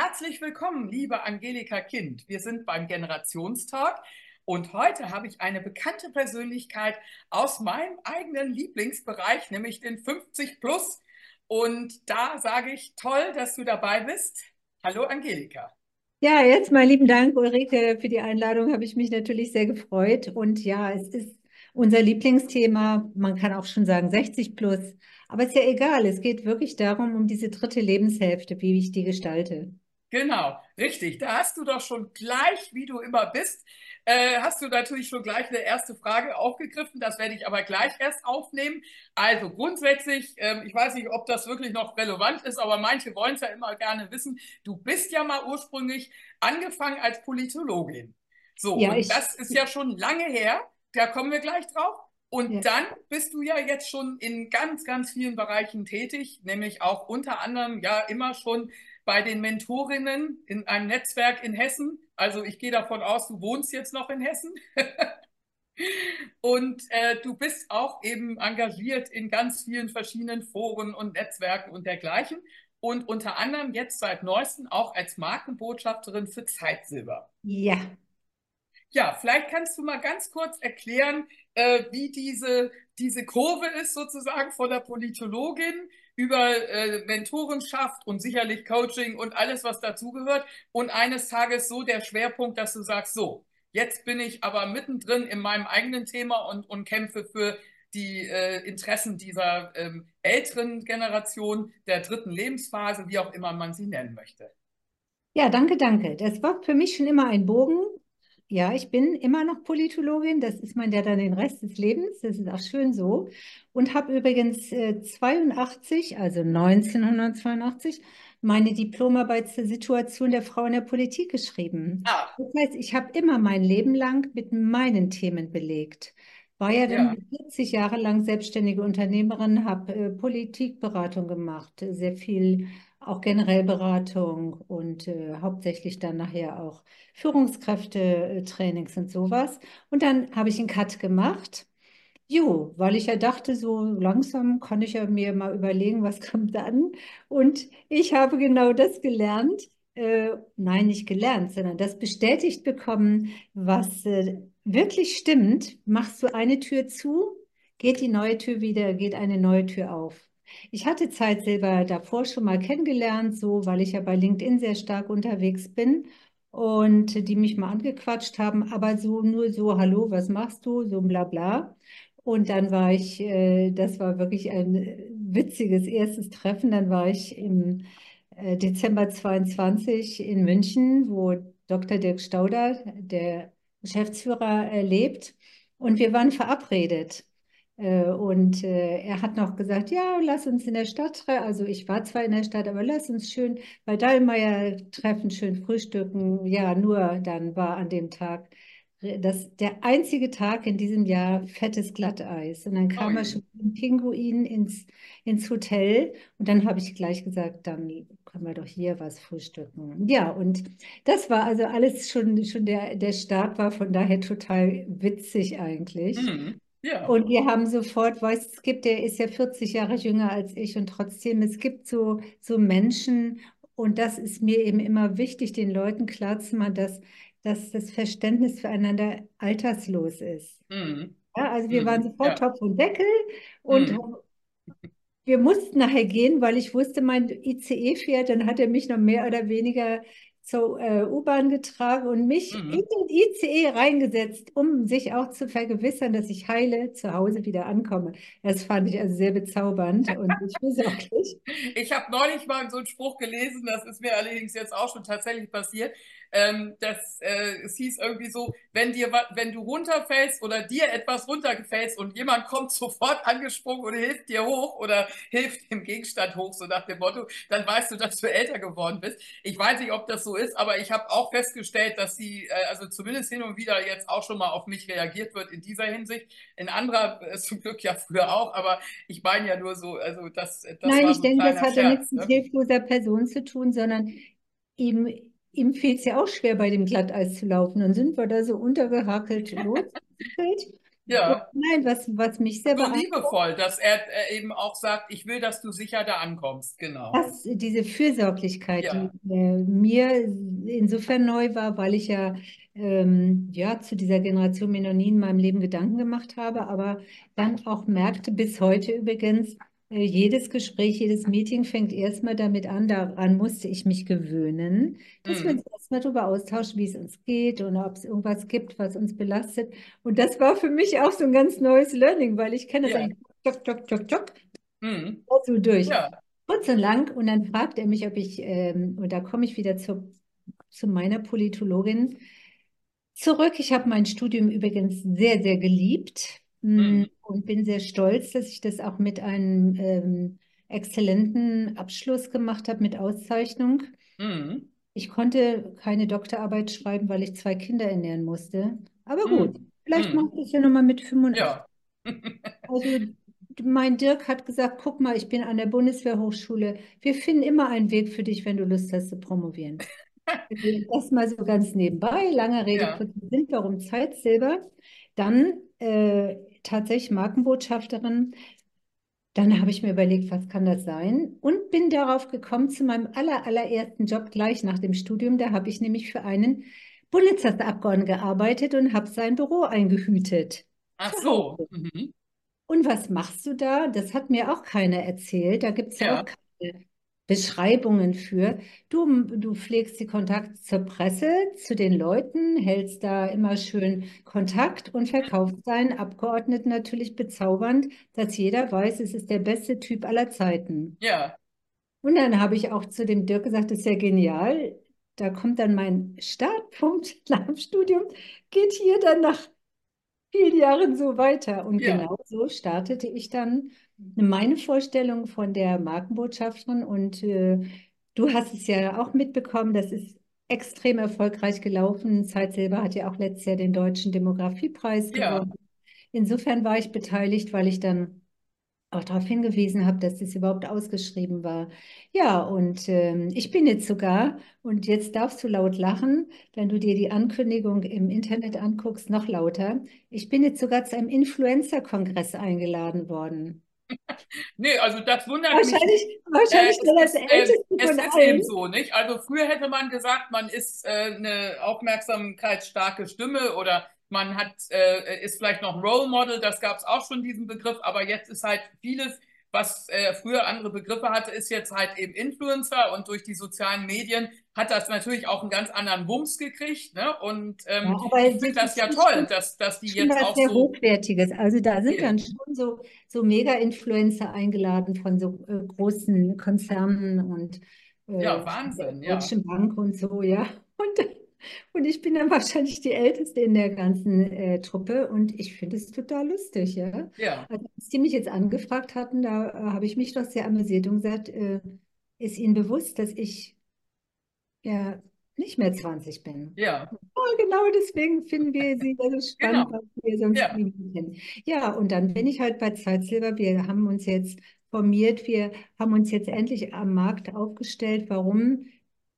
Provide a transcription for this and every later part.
Herzlich willkommen, liebe Angelika Kind. Wir sind beim Generationstalk und heute habe ich eine bekannte Persönlichkeit aus meinem eigenen Lieblingsbereich, nämlich den 50 Plus. Und da sage ich toll, dass du dabei bist. Hallo Angelika. Ja, jetzt mal lieben Dank, Ulrike, für die Einladung. Habe ich mich natürlich sehr gefreut. Und ja, es ist unser Lieblingsthema. Man kann auch schon sagen 60 plus. Aber ist ja egal. Es geht wirklich darum, um diese dritte Lebenshälfte, wie ich die gestalte. Genau, richtig. Da hast du doch schon gleich, wie du immer bist, äh, hast du natürlich schon gleich eine erste Frage aufgegriffen. Das werde ich aber gleich erst aufnehmen. Also grundsätzlich, ähm, ich weiß nicht, ob das wirklich noch relevant ist, aber manche wollen es ja immer gerne wissen. Du bist ja mal ursprünglich angefangen als Politologin. So, ja, und das ist ja schon lange her. Da kommen wir gleich drauf. Und ja. dann bist du ja jetzt schon in ganz, ganz vielen Bereichen tätig, nämlich auch unter anderem ja immer schon bei den Mentorinnen in einem Netzwerk in Hessen. Also ich gehe davon aus, du wohnst jetzt noch in Hessen. und äh, du bist auch eben engagiert in ganz vielen verschiedenen Foren und Netzwerken und dergleichen. Und unter anderem jetzt seit neuestem auch als Markenbotschafterin für Zeitsilber. Ja. Ja, vielleicht kannst du mal ganz kurz erklären, äh, wie diese, diese Kurve ist sozusagen von der Politologin über äh, Mentorenschaft und sicherlich Coaching und alles, was dazugehört. Und eines Tages so der Schwerpunkt, dass du sagst, so, jetzt bin ich aber mittendrin in meinem eigenen Thema und, und kämpfe für die äh, Interessen dieser ähm, älteren Generation, der dritten Lebensphase, wie auch immer man sie nennen möchte. Ja, danke, danke. Das war für mich schon immer ein Bogen. Ja, ich bin immer noch Politologin. Das ist man ja dann den Rest des Lebens. Das ist auch schön so. Und habe übrigens äh, 82, also 1982, meine Diplomarbeit zur Situation der Frau in der Politik geschrieben. Ah. Das heißt, ich habe immer mein Leben lang mit meinen Themen belegt. War ja dann ja. 40 Jahre lang selbstständige Unternehmerin, habe äh, Politikberatung gemacht, sehr viel auch generell Beratung und äh, hauptsächlich dann nachher auch Führungskräfte-Trainings und sowas. Und dann habe ich einen Cut gemacht. Jo, weil ich ja dachte, so langsam kann ich ja mir mal überlegen, was kommt dann. Und ich habe genau das gelernt. Äh, nein, nicht gelernt, sondern das bestätigt bekommen, was äh, wirklich stimmt. Machst du eine Tür zu, geht die neue Tür wieder, geht eine neue Tür auf. Ich hatte Zeitsilber davor schon mal kennengelernt, so weil ich ja bei LinkedIn sehr stark unterwegs bin und die mich mal angequatscht haben, aber so nur so, hallo, was machst du, so bla bla. Und dann war ich, äh, das war wirklich ein witziges erstes Treffen. Dann war ich im äh, Dezember 22 in München, wo Dr. Dirk Stauder, der Geschäftsführer, äh, lebt. Und wir waren verabredet. Äh, und äh, er hat noch gesagt, ja, lass uns in der Stadt treffen. Also ich war zwar in der Stadt, aber lass uns schön bei Dallmayr treffen, schön frühstücken. Ja, nur dann war an dem Tag das der einzige Tag in diesem Jahr fettes Glatteis. Und dann kam oh, er schon mit dem Pinguin ins, ins Hotel. Und dann habe ich gleich gesagt, dann können wir doch hier was frühstücken. Ja, und das war also alles schon, schon der, der Start war von daher total witzig eigentlich. Mhm. Ja. Und wir haben sofort, weißt es gibt, der ist ja 40 Jahre jünger als ich und trotzdem, es gibt so, so Menschen und das ist mir eben immer wichtig, den Leuten klarzumachen, dass, dass das Verständnis füreinander alterslos ist. Mhm. Ja, also wir mhm. waren sofort ja. Topf und Deckel und mhm. wir mussten nachher gehen, weil ich wusste, mein ICE fährt, dann hat er mich noch mehr oder weniger zur äh, U-Bahn getragen und mich mhm. in den ICE reingesetzt, um sich auch zu vergewissern, dass ich heile zu Hause wieder ankomme. Das fand ich also sehr bezaubernd und ich nicht. Ich habe neulich mal so einen Spruch gelesen, das ist mir allerdings jetzt auch schon tatsächlich passiert. Ähm, das, äh, es hieß irgendwie so, wenn dir, wenn du runterfällst oder dir etwas runtergefällst und jemand kommt sofort angesprungen und hilft dir hoch oder hilft dem Gegenstand hoch, so nach dem Motto, dann weißt du, dass du älter geworden bist. Ich weiß nicht, ob das so ist, aber ich habe auch festgestellt, dass sie, äh, also zumindest hin und wieder jetzt auch schon mal auf mich reagiert wird in dieser Hinsicht. In anderer äh, zum Glück ja früher auch, aber ich meine ja nur so, also das, das Nein, ich so denke, das hat ja nichts mit ne? hilfloser Person zu tun, sondern eben ihm fehlt es ja auch schwer, bei dem Glatteis zu laufen. Dann sind wir da so untergehakelt losgefällt. Ja. Nein, was, was mich sehr So beeindruckt, liebevoll, dass er äh, eben auch sagt, ich will, dass du sicher da ankommst. Genau. dass diese Fürsorglichkeit, die Ja. äh, mir insofern neu war, weil ich ja, ähm, ja zu dieser Generation Mennoniten in meinem Leben Gedanken gemacht habe, aber dann auch merkte, bis heute übrigens, jedes Gespräch, jedes Meeting fängt erstmal damit an, daran musste ich mich gewöhnen, dass wir Mhm. uns erstmal darüber austauschen, wie es uns geht und ob es irgendwas gibt, was uns belastet. Und das war für mich auch so ein ganz neues Learning, weil ich kenne das Ja. eigentlich, tschok, tschok, tschok, tschok, Mhm. so durch. Ja. Kurz und lang. Und dann fragt er mich, ob ich, ähm, und da komme ich wieder zu, zu meiner Politologin zurück. Ich habe mein Studium übrigens sehr, sehr geliebt Mhm. Und bin sehr stolz, dass ich das auch mit einem ähm, exzellenten Abschluss gemacht habe, mit Auszeichnung. Mhm. Ich konnte keine Doktorarbeit schreiben, weil ich zwei Kinder ernähren musste. Aber gut, Mhm. vielleicht Mhm. mache ich das ja nochmal mit 85. Ja. Also mein Dirk hat gesagt, guck mal, ich bin an der Bundeswehrhochschule. Wir finden immer einen Weg für dich, wenn du Lust hast zu promovieren. Erstmal so ganz nebenbei, langer Rede, Ja. Sinn, warum Zeitsilber? Dann äh, tatsächlich Markenbotschafterin. Dann habe ich mir überlegt, was kann das sein? Und bin darauf gekommen zu meinem aller, allerersten Job gleich nach dem Studium. Da habe ich nämlich für einen Bundestagsabgeordneten gearbeitet und habe sein Büro eingehütet. Ach so. Mhm. Und was machst du da? Das hat mir auch keiner erzählt. Da gibt es ja auch Ja. keine Beschreibungen für. Du, du pflegst die Kontakte zur Presse, zu den Leuten, hältst da immer schön Kontakt und verkaufst deinen Abgeordneten natürlich bezaubernd, dass jeder weiß, es ist der beste Typ aller Zeiten. Ja. Und dann habe ich auch zu dem Dirk gesagt, das ist ja genial. Da kommt dann mein Startpunkt nach dem Studium, geht hier dann nach vielen Jahren so weiter. Und Ja. genau so startete ich dann meine Vorstellung von der Markenbotschafterin. Und äh, du hast es ja auch mitbekommen, das ist extrem erfolgreich gelaufen. Zeitsilber hat ja auch letztes Jahr den Deutschen Demografiepreis Ja. gewonnen. Insofern war ich beteiligt, weil ich dann auch darauf hingewiesen habe, dass das überhaupt ausgeschrieben war. Ja, und ähm, ich bin jetzt sogar, und jetzt darfst du laut lachen, wenn du dir die Ankündigung im Internet anguckst, noch lauter. Ich bin jetzt sogar zu einem Influencer-Kongress eingeladen worden. Nee, also das wundert mich Wahrscheinlich. Äh, wahrscheinlich es nur das ist, äh, Älteste es ist eben allen. so, nicht? Also früher hätte man gesagt, man ist äh, eine aufmerksamkeitsstarke Stimme oder man hat, äh, ist vielleicht noch Role Model, das gab es auch schon diesen Begriff, aber jetzt ist halt vieles, was äh, früher andere Begriffe hatte, ist jetzt halt eben Influencer und durch die sozialen Medien hat das natürlich auch einen ganz anderen Wumms gekriegt, ne? Und Ja, ähm, aber ich finde das ja toll, dass, dass die jetzt auch sehr so, Hochwertiges. Also da sind dann schon so, so Mega-Influencer eingeladen von so äh, großen Konzernen und ja, äh, der Wahnsinn, ja, Deutschen Bank und so, ja. Und, und ich bin dann wahrscheinlich die Älteste in der ganzen äh, Truppe und ich finde es total lustig, ja. ja, Also als die mich jetzt angefragt hatten, da äh, habe ich mich doch sehr amüsiert und gesagt, äh, ist Ihnen bewusst, dass ich ja nicht mehr 20 bin? ja, Ja, genau deswegen finden wir sie so spannend, genau, weil wir sonst ja, niemanden kennen. Ja, und dann bin ich halt bei Zeitsilber. Wir haben uns jetzt formiert, wir haben uns jetzt endlich am Markt aufgestellt. Warum?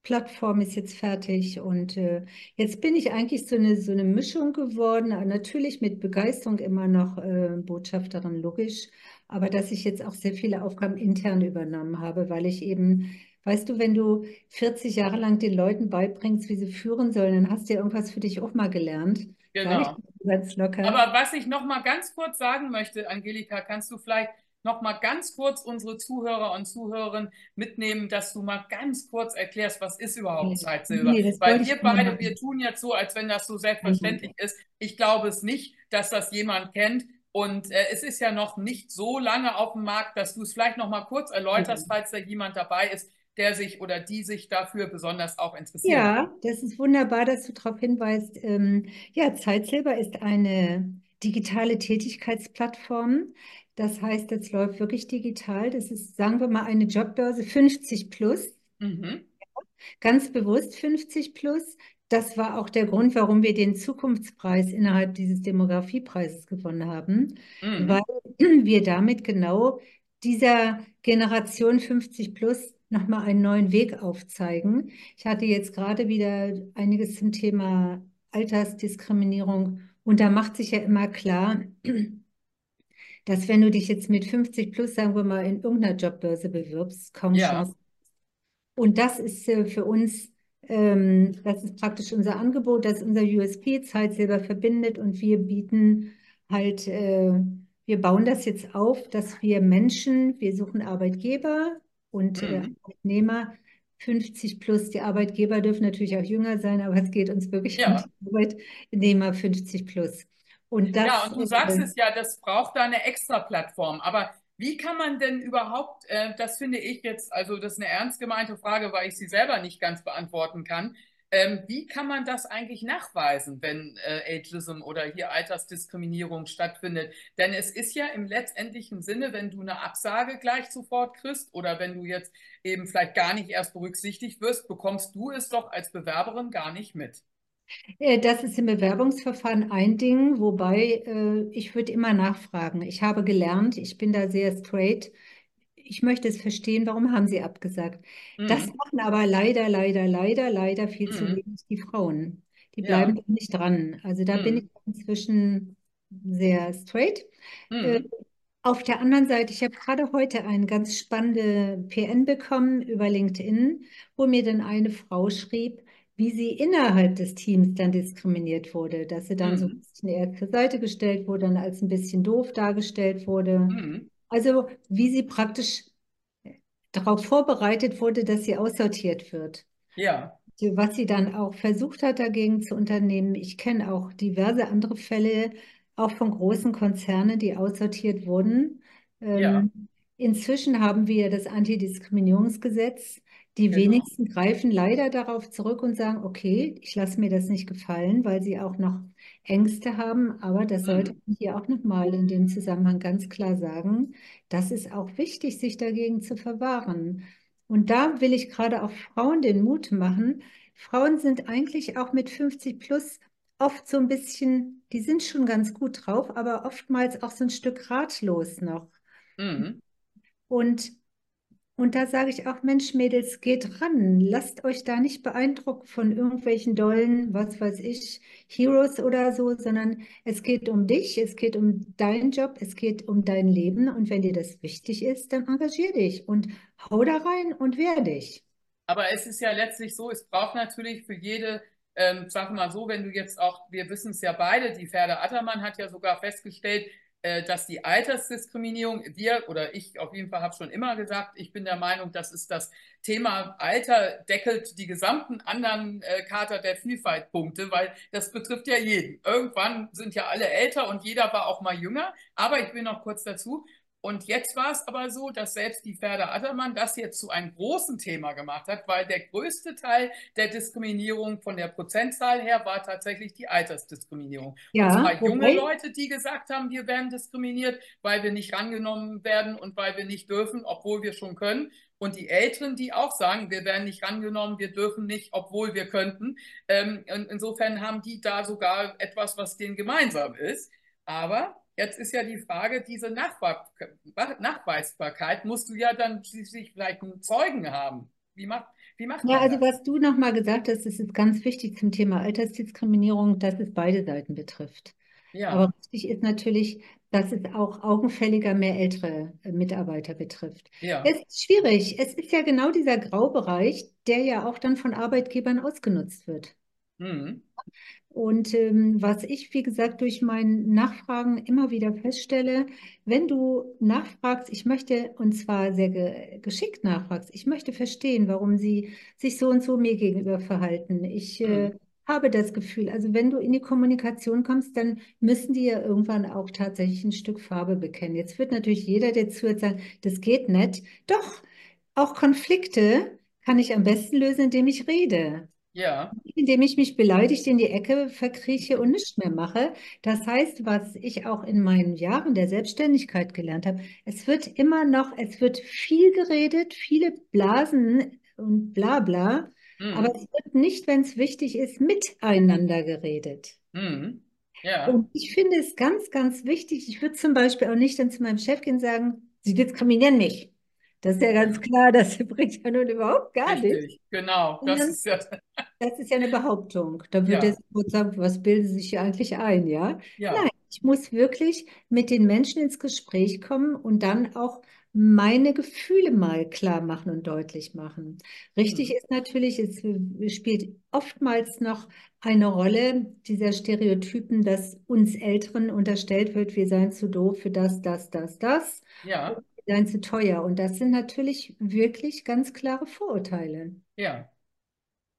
Plattform ist jetzt fertig und äh, jetzt bin ich eigentlich so eine, so eine Mischung geworden. Äh, Natürlich mit Begeisterung immer noch äh, Botschafterin, logisch, aber dass ich jetzt auch sehr viele Aufgaben intern übernommen habe, weil ich eben Weißt du, wenn du 40 Jahre lang den Leuten beibringst, wie sie führen sollen, dann hast du ja irgendwas für dich auch mal gelernt. Genau. ganz locker. Aber was ich noch mal ganz kurz sagen möchte, Angelika, kannst du vielleicht noch mal ganz kurz unsere Zuhörer und Zuhörerinnen mitnehmen, dass du mal ganz kurz erklärst, was ist überhaupt Zeitsilber? Nee, Weil wir beide, wir tun jetzt so, als wenn das so selbstverständlich ist. Ich glaube es nicht, dass das jemand kennt. Und äh, es ist ja noch nicht so lange auf dem Markt, dass du es vielleicht noch mal kurz erläuterst, falls da jemand dabei ist, der sich oder die sich dafür besonders auch interessieren. Ja, das ist wunderbar, dass du darauf hinweist. Ähm, ja, Zeitsilber ist eine digitale Tätigkeitsplattform. Das heißt, das läuft wirklich digital. Das ist, sagen wir mal, eine Jobbörse 50 plus. Mhm. Ganz bewusst 50 plus. Das war auch der Grund, warum wir den Zukunftspreis innerhalb dieses Demografiepreises gewonnen haben, Mhm. weil wir damit genau dieser Generation 50 plus nochmal einen neuen Weg aufzeigen. Ich hatte jetzt gerade wieder einiges zum Thema Altersdiskriminierung Und da macht sich ja immer klar, dass wenn du dich jetzt mit 50 plus, sagen wir mal, in irgendeiner Jobbörse bewirbst, kaum Ja, Chance. Und das ist äh, für uns, ähm, das ist praktisch unser Angebot, das ist unser USP, Zeit selber verbindet und wir bieten halt, äh, wir bauen das jetzt auf, dass wir Menschen, wir suchen Arbeitgeber und äh, mhm. Arbeitnehmer, 50 plus, die Arbeitgeber dürfen natürlich auch jünger sein, aber es geht uns wirklich um Ja. die Arbeitnehmer 50 plus. Und Ja, das, und du sagst es ja, das braucht da eine extra Plattform. Aber wie kann man denn überhaupt, äh, das finde ich jetzt, also das ist eine ernst gemeinte Frage, weil ich sie selber nicht ganz beantworten kann. Ähm, wie kann man das eigentlich nachweisen, wenn äh, Ageism oder hier Altersdiskriminierung stattfindet? Denn es ist ja im letztendlichen Sinne, wenn du eine Absage gleich sofort kriegst oder wenn du jetzt eben vielleicht gar nicht erst berücksichtigt wirst, bekommst du es doch als Bewerberin gar nicht mit. Äh, Das ist im Bewerbungsverfahren ein Ding, wobei äh, ich würde immer nachfragen. Ich habe gelernt, ich bin da sehr straight. Ich möchte es verstehen, warum haben Sie abgesagt? Das Mhm. machen aber leider, leider, leider, leider viel zu Mhm. wenig die Frauen. Die bleiben Ja. nicht dran. Also da bin ich Mhm. inzwischen sehr straight. Äh, Mhm. auf der anderen Seite, ich habe gerade heute eine ganz spannende PN bekommen über LinkedIn, wo mir dann eine Frau schrieb, wie sie innerhalb des Teams dann diskriminiert wurde, dass sie dann so ein Mhm. bisschen eher zur Seite gestellt wurde, dann als ein bisschen doof dargestellt wurde. Mhm. Also wie sie praktisch darauf vorbereitet wurde, dass sie aussortiert wird. Ja. Was sie dann auch versucht hat, dagegen zu unternehmen. Ich kenne auch diverse andere Fälle, auch von großen Konzernen, die aussortiert wurden. Ja. Ähm, inzwischen haben wir das Antidiskriminierungsgesetz. Die Genau. wenigsten greifen leider darauf zurück und sagen, okay, ich lasse mir das nicht gefallen, weil sie auch noch Ängste haben. Aber das sollte Mhm. man hier auch nochmal in dem Zusammenhang ganz klar sagen. Das ist auch wichtig, sich dagegen zu verwahren. Und da will ich gerade auch Frauen den Mut machen. Frauen sind eigentlich auch mit 50 plus oft so ein bisschen, die sind schon ganz gut drauf, aber oftmals auch so ein Stück ratlos noch. Mhm. Und, und da sage ich auch, Mensch, Mädels, geht ran. Lasst euch da nicht beeindrucken von irgendwelchen dollen, was weiß ich, Heroes oder so, sondern es geht um dich, es geht um deinen Job, es geht um dein Leben. Und wenn dir das wichtig ist, dann engagier dich und hau da rein und wehr dich. Aber es ist ja letztlich so, es braucht natürlich für jede, ähm, sag mal so, wenn du jetzt auch, wir wissen es ja beide, die Ferda Attermann hat ja sogar festgestellt, äh, dass die Altersdiskriminierung, wir oder ich auf jeden Fall habe schon immer gesagt, ich bin der Meinung, das ist das Thema Alter deckelt die gesamten anderen äh, Charta der Vielfalt Punkte, weil das betrifft ja jeden. Irgendwann sind ja alle älter und jeder war auch mal jünger. Aber ich will noch kurz dazu. Und jetzt war es aber so, dass selbst die Ferda Attermann das jetzt zu einem großen Thema gemacht hat, weil der größte Teil der Diskriminierung von der Prozentzahl her war tatsächlich die Altersdiskriminierung. Ja, und zwar junge Leute, die gesagt haben, wir werden diskriminiert, weil wir nicht rangenommen werden und weil wir nicht dürfen, obwohl wir schon können. Und die Älteren, die auch sagen, wir werden nicht rangenommen, wir dürfen nicht, obwohl wir könnten. Ähm, insofern haben die da sogar etwas, was denen gemeinsam ist. Aber Jetzt ist ja die Frage, diese Nachweisbarkeit musst du ja dann schließlich vielleicht einen Zeugen haben. Wie macht, wie macht ja, also das? was du nochmal gesagt hast, das ist ganz wichtig zum Thema Altersdiskriminierung, dass es beide Seiten betrifft. Aber Ja, wichtig ist natürlich, dass es auch augenfälliger mehr ältere äh, Mitarbeiter betrifft. ja, Es ist schwierig. Es ist ja genau dieser Graubereich, der ja auch dann von Arbeitgebern ausgenutzt wird. Hm, Und ähm, was ich, wie gesagt, durch mein Nachfragen immer wieder feststelle, wenn du nachfragst, ich möchte, und zwar sehr ge geschickt nachfragst, ich möchte verstehen, warum sie sich so und so mir gegenüber verhalten. Ich äh, hm, habe das Gefühl, also wenn du in die Kommunikation kommst, dann müssen die ja irgendwann auch tatsächlich ein Stück Farbe bekennen. Jetzt wird natürlich jeder, der zuhört, sagen, das geht nicht. Doch, auch Konflikte kann ich am besten lösen, indem ich rede ja, indem ich mich beleidigt in die Ecke verkrieche und nichts mehr mache. Das heißt, was ich auch in meinen Jahren der Selbstständigkeit gelernt habe, es wird immer noch, es wird viel geredet, viele Blasen und bla bla, aber hm, es wird nicht, wenn es wichtig ist, miteinander geredet. hm, ja, Und ich finde es ganz, ganz wichtig, ich würde zum Beispiel auch nicht dann zu meinem Chef gehen und sagen, Sie diskriminieren mich. Das ist ja ganz klar, das bringt ja nun überhaupt gar nichts. Richtig, genau. Das ist ja, Das ist ja eine Behauptung. Da würde ja, jetzt sagen, was bilden Sie sich hier eigentlich ein, ja? Nein, ja. ich muss wirklich mit den Menschen ins Gespräch kommen und dann auch meine Gefühle mal klar machen und deutlich machen. Richtig Mhm. ist natürlich, es spielt oftmals noch eine Rolle dieser Stereotypen, dass uns Älteren unterstellt wird, wir seien zu doof für das, das, das, das Ja, zu teuer. Und das sind natürlich wirklich ganz klare Vorurteile. ja.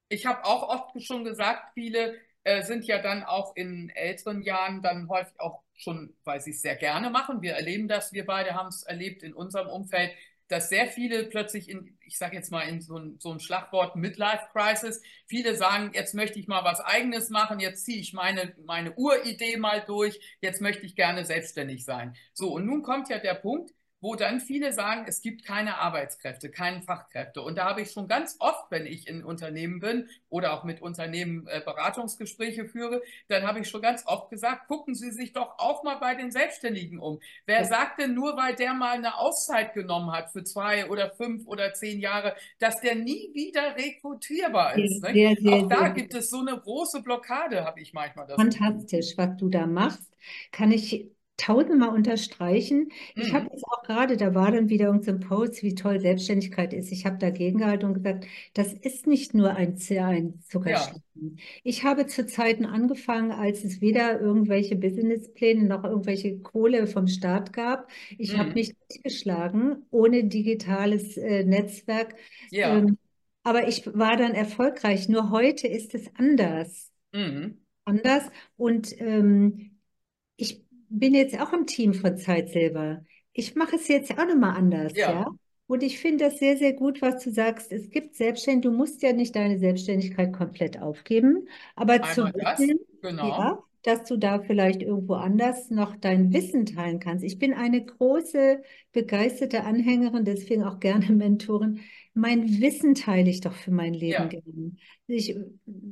Ich habe auch oft schon gesagt, viele äh, sind ja dann auch in älteren Jahren dann häufig auch schon, weil sie es sehr gerne machen. Wir erleben das, wir beide haben es erlebt in unserem Umfeld, dass sehr viele plötzlich in, ich sage jetzt mal in so ein, so ein Schlagwort Midlife Crisis, viele sagen, jetzt möchte ich mal was Eigenes machen, jetzt ziehe ich meine, meine Uridee mal durch, jetzt möchte ich gerne selbstständig sein. So, und nun kommt ja der Punkt, wo dann viele sagen, es gibt keine Arbeitskräfte, keine Fachkräfte. Und da habe ich schon ganz oft, wenn ich in Unternehmen bin oder auch mit Unternehmen äh, Beratungsgespräche führe, dann habe ich schon ganz oft gesagt, gucken Sie sich doch auch mal bei den Selbstständigen um. Wer Ja, sagt denn nur, weil der mal eine Auszeit genommen hat für zwei oder fünf oder zehn Jahre, dass der nie wieder rekrutierbar ist? Ne? sehr, Auch da gibt es so eine große Blockade, habe ich manchmal das Gefühl. Fantastisch, was du da machst, kann ich tausendmal unterstreichen. Ich habe Mhm. jetzt auch gerade, da war dann wieder irgendein Post, wie toll Selbstständigkeit ist. Ich habe dagegen gehalten und gesagt, das ist nicht nur ein, ein Ja. Zuckerschlecken. Ich habe zu Zeiten angefangen, als es weder irgendwelche Businesspläne noch irgendwelche Kohle vom Staat gab. Ich habe Mhm. mich durchgeschlagen ohne digitales äh, Netzwerk. Ja. Ähm, aber ich war dann erfolgreich. Nur heute ist es anders Mhm. anders. Und ähm, bin jetzt auch im Team von Zeitsilber. Ich mache es jetzt auch nochmal anders, ja. Ja. Und ich finde das sehr, sehr gut, was du sagst. Es gibt Selbstständige, du musst ja nicht deine Selbstständigkeit komplett aufgeben, aber zu Einmal das, wissen, genau. ja, dass du da vielleicht irgendwo anders noch dein Wissen teilen kannst. Ich bin eine große, begeisterte Anhängerin, deswegen auch gerne Mentorin. Mein Wissen teile ich doch für mein Leben Ja. gerne. Ich,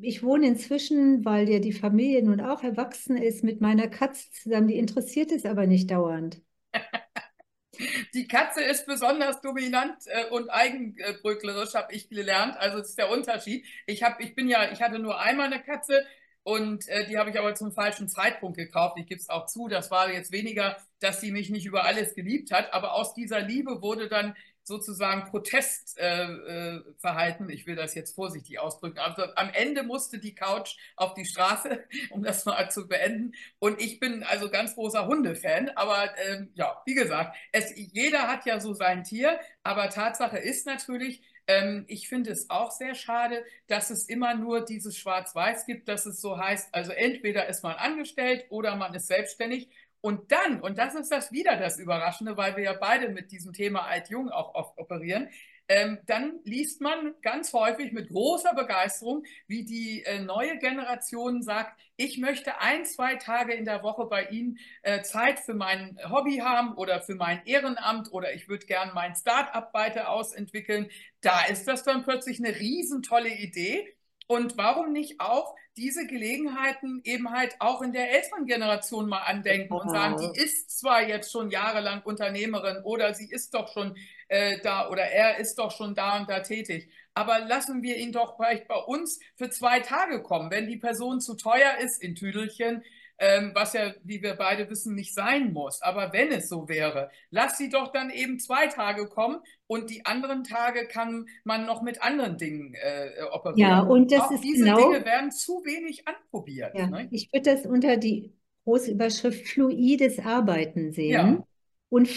ich wohne inzwischen, weil ja die Familie nun auch erwachsen ist, mit meiner Katze zusammen. Die interessiert es aber nicht dauernd. Die Katze ist besonders dominant äh, und eigenbrötlerisch, habe ich gelernt. Also das ist der Unterschied. Ich habe, ich bin ja, ich hatte nur einmal eine Katze und äh, die habe ich aber zum falschen Zeitpunkt gekauft. Ich gebe es auch zu. Das war jetzt weniger, dass sie mich nicht über alles geliebt hat, aber aus dieser Liebe wurde dann sozusagen Protestverhalten. Äh, Verhalten. ich will das jetzt vorsichtig ausdrücken. Also am Ende musste die Couch auf die Straße, um das mal zu beenden. Und ich bin also ganz großer Hundefan. Aber ähm, ja, wie gesagt, es, jeder hat ja so sein Tier. Aber Tatsache ist natürlich, ähm, ich finde es auch sehr schade, dass es immer nur dieses Schwarz-Weiß gibt, dass es so heißt, also entweder ist man angestellt oder man ist selbstständig. Und dann, und das ist das wieder das Überraschende, weil wir ja beide mit diesem Thema Alt-Jung auch oft operieren, ähm, dann liest man ganz häufig mit großer Begeisterung, wie die äh, neue Generation sagt, ich möchte ein, zwei Tage in der Woche bei Ihnen äh, Zeit für mein Hobby haben oder für mein Ehrenamt oder ich würde gern mein Start-up weiter ausentwickeln. Da ist das dann plötzlich eine riesentolle Idee. Und warum nicht auch diese Gelegenheiten eben halt auch in der älteren Generation mal andenken und sagen, die ist zwar jetzt schon jahrelang Unternehmerin oder sie ist doch schon äh, da oder er ist doch schon da und da tätig. Aber lassen wir ihn doch vielleicht bei uns für zwei Tage kommen. Wenn die Person zu teuer ist in Tüdelchen, ähm, was ja, wie wir beide wissen, nicht sein muss. Aber wenn es so wäre, lass sie doch dann eben zwei Tage kommen und die anderen Tage kann man noch mit anderen Dingen äh, Ja, operieren. und das Auch ist diese genau, Dinge werden zu wenig anprobiert. ja, Ne? ich würde das unter die große Überschrift fluides Arbeiten sehen. Ja, Und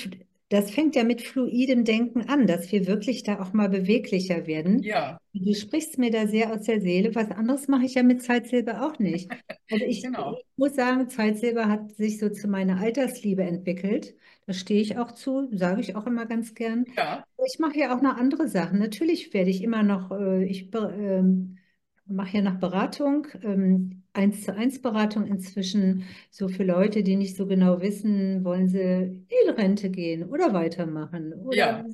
das fängt ja mit fluidem Denken an, dass wir wirklich da auch mal beweglicher werden. ja, Du sprichst mir da sehr aus der Seele. Was anderes mache ich ja mit Zeitsilber auch nicht. Also ich, genau. ich muss sagen, Zeitsilber hat sich so zu meiner Altersliebe entwickelt. Da stehe ich auch zu, sage ich auch immer ganz gern. Ja, Ich mache ja auch noch andere Sachen. Natürlich werde ich immer noch, äh, ich ähm, mache ja noch Beratung, ähm, eins zu eins Beratung inzwischen, so für Leute, die nicht so genau wissen, wollen sie in Rente gehen oder weitermachen oder ja,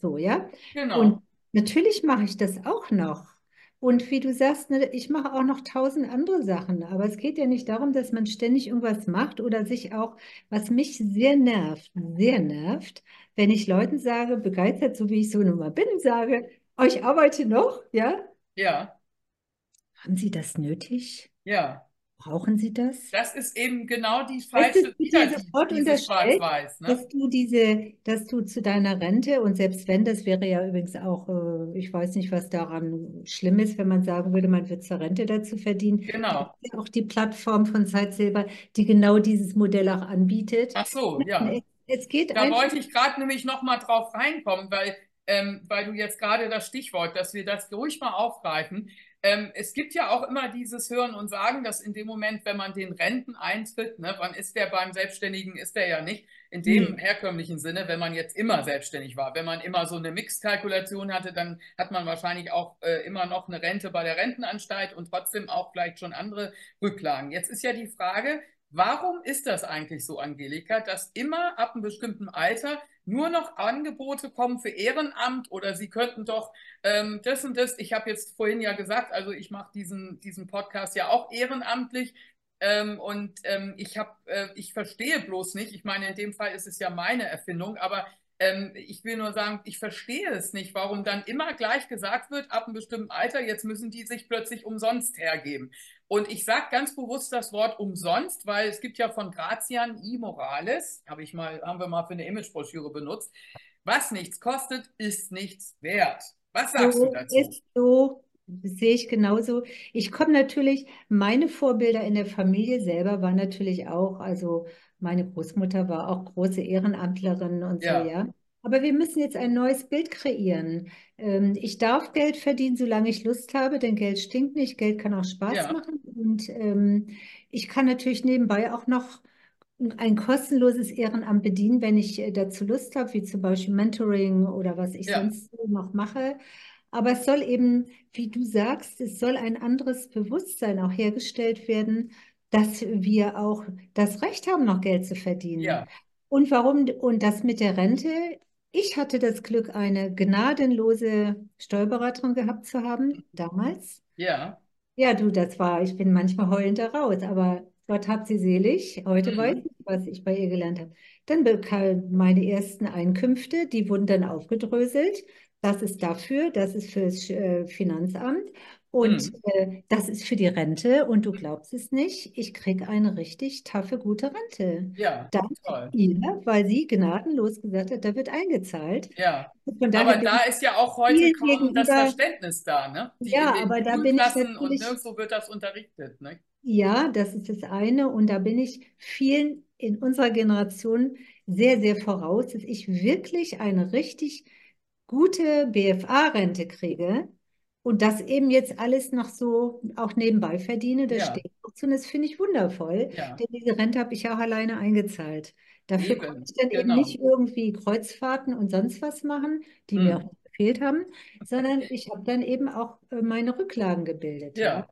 so, ja. Und genau. natürlich mache ich das auch noch. Und wie du sagst, ne, ich mache auch noch tausend andere Sachen, aber es geht ja nicht darum, dass man ständig irgendwas macht oder sich auch, was mich sehr nervt, sehr nervt, wenn ich Leuten sage, begeistert, so wie ich so nun mal bin, sage, oh, ich arbeite noch, ja? Ja. Haben Sie das nötig? Ja. Brauchen Sie das? Das ist eben genau die falsche Wiedergabe, dieses Schwarz-Weiß. Ne? Dass du diese, dass du zu deiner Rente und selbst wenn, das wäre ja übrigens auch, äh, ich weiß nicht, was daran schlimm ist, wenn man sagen würde, man wird zur Rente dazu verdienen. Genau. Ja auch die Plattform von Zeitsilber, die genau dieses Modell auch anbietet. Ach so, ja. Es, es geht da wollte ich gerade nämlich noch mal drauf reinkommen, weil ähm, weil du jetzt gerade das Stichwort, dass wir das ruhig mal aufgreifen. Ähm, es gibt ja auch immer dieses Hören und Sagen, dass in dem Moment, wenn man den Renten eintritt, ne, wann ist der beim Selbstständigen, ist der ja nicht in dem mhm. herkömmlichen Sinne, wenn man jetzt immer selbstständig war. Wenn man immer so eine Mixkalkulation hatte, dann hat man wahrscheinlich auch äh, immer noch eine Rente bei der Rentenanstalt und trotzdem auch vielleicht schon andere Rücklagen. Jetzt ist ja die Frage, Warum ist das eigentlich so, Angelika, dass immer ab einem bestimmten Alter nur noch Angebote kommen für Ehrenamt oder Sie könnten doch ähm, das und das. Ich habe jetzt vorhin ja gesagt, also ich mache diesen, diesen Podcast ja auch ehrenamtlich. Ähm, und ähm, ich habe, äh, ich verstehe bloß nicht, ich meine, in dem Fall ist es ja meine Erfindung, aber ähm, ich will nur sagen, ich verstehe es nicht, warum dann immer gleich gesagt wird, ab einem bestimmten Alter, jetzt müssen die sich plötzlich umsonst hergeben. Und ich sage ganz bewusst das Wort umsonst, weil es gibt ja von Grazian I. Morales, habe ich mal, haben wir mal für eine Imagebroschüre benutzt, was nichts kostet, ist nichts wert. Was sagst so du dazu? Ist so, das sehe ich genauso. Ich komme natürlich, meine Vorbilder in der Familie selber waren natürlich auch, also meine Großmutter war auch große Ehrenamtlerin und so, Ja. ja. Aber wir müssen jetzt ein neues Bild kreieren. Ähm, ich darf Geld verdienen, solange ich Lust habe, denn Geld stinkt nicht. Geld kann auch Spaß Ja. machen. Und ähm, ich kann natürlich nebenbei auch noch ein kostenloses Ehrenamt bedienen, wenn ich äh, dazu Lust habe, wie zum Beispiel Mentoring oder was ich Ja. sonst so noch mache. Aber es soll eben, wie du sagst, es soll ein anderes Bewusstsein auch hergestellt werden, dass wir auch das Recht haben, noch Geld zu verdienen. Ja. Und warum, und das mit der Rente, ich hatte das Glück, eine gnadenlose Steuerberaterin gehabt zu haben, damals. Ja. Ja, du, das war, ich bin manchmal heulend da raus, aber Gott hab sie selig. Heute Mhm. weiß ich, was ich bei ihr gelernt habe. Dann bekam meine ersten Einkünfte, die wurden dann aufgedröselt. Das ist dafür, das ist fürs äh, Finanzamt und Mhm. äh, das ist für die Rente. Und du glaubst es nicht, ich kriege eine richtig taffe, gute Rente. Ja, Dank toll. ihr, weil sie gnadenlos gesagt hat, da wird eingezahlt. Ja. Aber da ist ja auch heute kaum das Verständnis da, ne? Die Ja, aber da bin ich und nirgendwo wird das unterrichtet, ne? Ja, das ist das eine. Und da bin ich vielen in unserer Generation sehr, sehr voraus, dass ich wirklich eine richtig gute BFA-Rente kriege und das eben jetzt alles noch so auch nebenbei verdiene. Das Ja. steht auch zu und das finde ich wundervoll, Ja. denn diese Rente habe ich ja auch alleine eingezahlt. Dafür Eben, konnte ich dann eben genau. nicht irgendwie Kreuzfahrten und sonst was machen, die mir Hm. auch gefehlt haben, sondern ich habe dann eben auch äh, meine Rücklagen gebildet. Ja.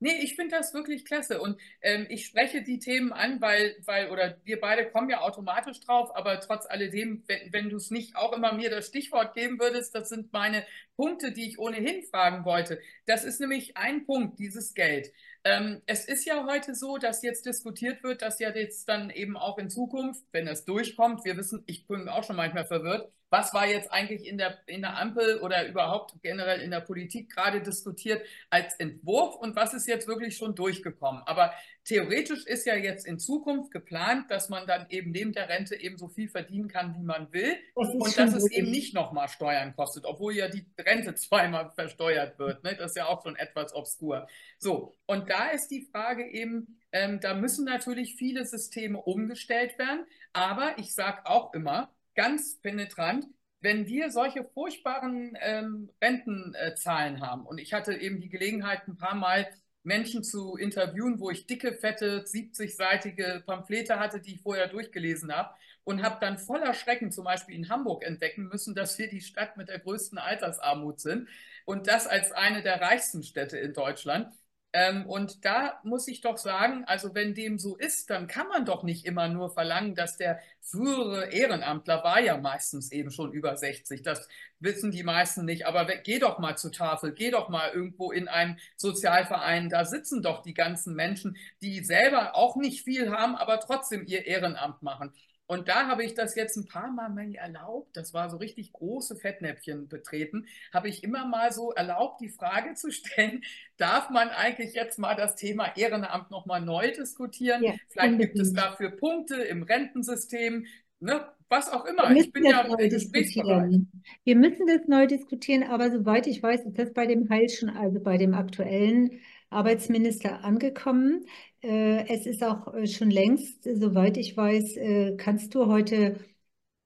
Nee, ich finde das wirklich klasse. Und ähm, ich spreche die Themen an, weil, weil, oder wir beide kommen ja automatisch drauf, aber trotz alledem, wenn, wenn du es nicht auch immer mir das Stichwort geben würdest, das sind meine Punkte, die ich ohnehin fragen wollte. Das ist nämlich ein Punkt, dieses Geld. Ähm, es ist ja heute so, dass jetzt diskutiert wird, dass ja jetzt dann eben auch in Zukunft, wenn es durchkommt, wir wissen, ich bin auch schon manchmal verwirrt, was war jetzt eigentlich in der, in der Ampel oder überhaupt generell in der Politik gerade diskutiert als Entwurf und was ist jetzt wirklich schon durchgekommen. Aber theoretisch ist ja jetzt in Zukunft geplant, dass man dann eben neben der Rente eben so viel verdienen kann, wie man will. Das Und dass es eben nicht nochmal Steuern kostet, obwohl ja die Rente zweimal versteuert wird. Ne? Das ist ja auch schon etwas obskur. So, und da ist die Frage eben, ähm, da müssen natürlich viele Systeme umgestellt werden. Aber ich sage auch immer, ganz penetrant, wenn wir solche furchtbaren ähm, Rentenzahlen haben, und ich hatte eben die Gelegenheit, ein paar Mal Menschen zu interviewen, wo ich dicke, fette, 70-seitige Pamphlete hatte, die ich vorher durchgelesen habe und habe dann voller Schrecken zum Beispiel in Hamburg entdecken müssen, dass wir die Stadt mit der größten Altersarmut sind und das als eine der reichsten Städte in Deutschland. Ähm, und da muss ich doch sagen, also wenn dem so ist, dann kann man doch nicht immer nur verlangen, dass der frühere Ehrenamtler war ja meistens eben schon über 60. Das wissen die meisten nicht. Aber geh doch mal zur Tafel, geh doch mal irgendwo in einen Sozialverein. Da sitzen doch die ganzen Menschen, die selber auch nicht viel haben, aber trotzdem ihr Ehrenamt machen. Und da habe ich das jetzt ein paar Mal mal erlaubt, das war so richtig große Fettnäpfchen betreten, habe ich immer mal so erlaubt, die Frage zu stellen, darf man eigentlich jetzt mal das Thema Ehrenamt nochmal neu diskutieren? Ja, Vielleicht gibt es dafür Punkte im Rentensystem, ne? was auch immer. Ich bin ja gesprächsbereit. Wir müssen das neu diskutieren, aber soweit ich weiß, ist das bei dem Heil schon, also bei dem aktuellen Arbeitsminister angekommen. Äh, es ist auch äh, schon längst, soweit ich weiß, äh, kannst du heute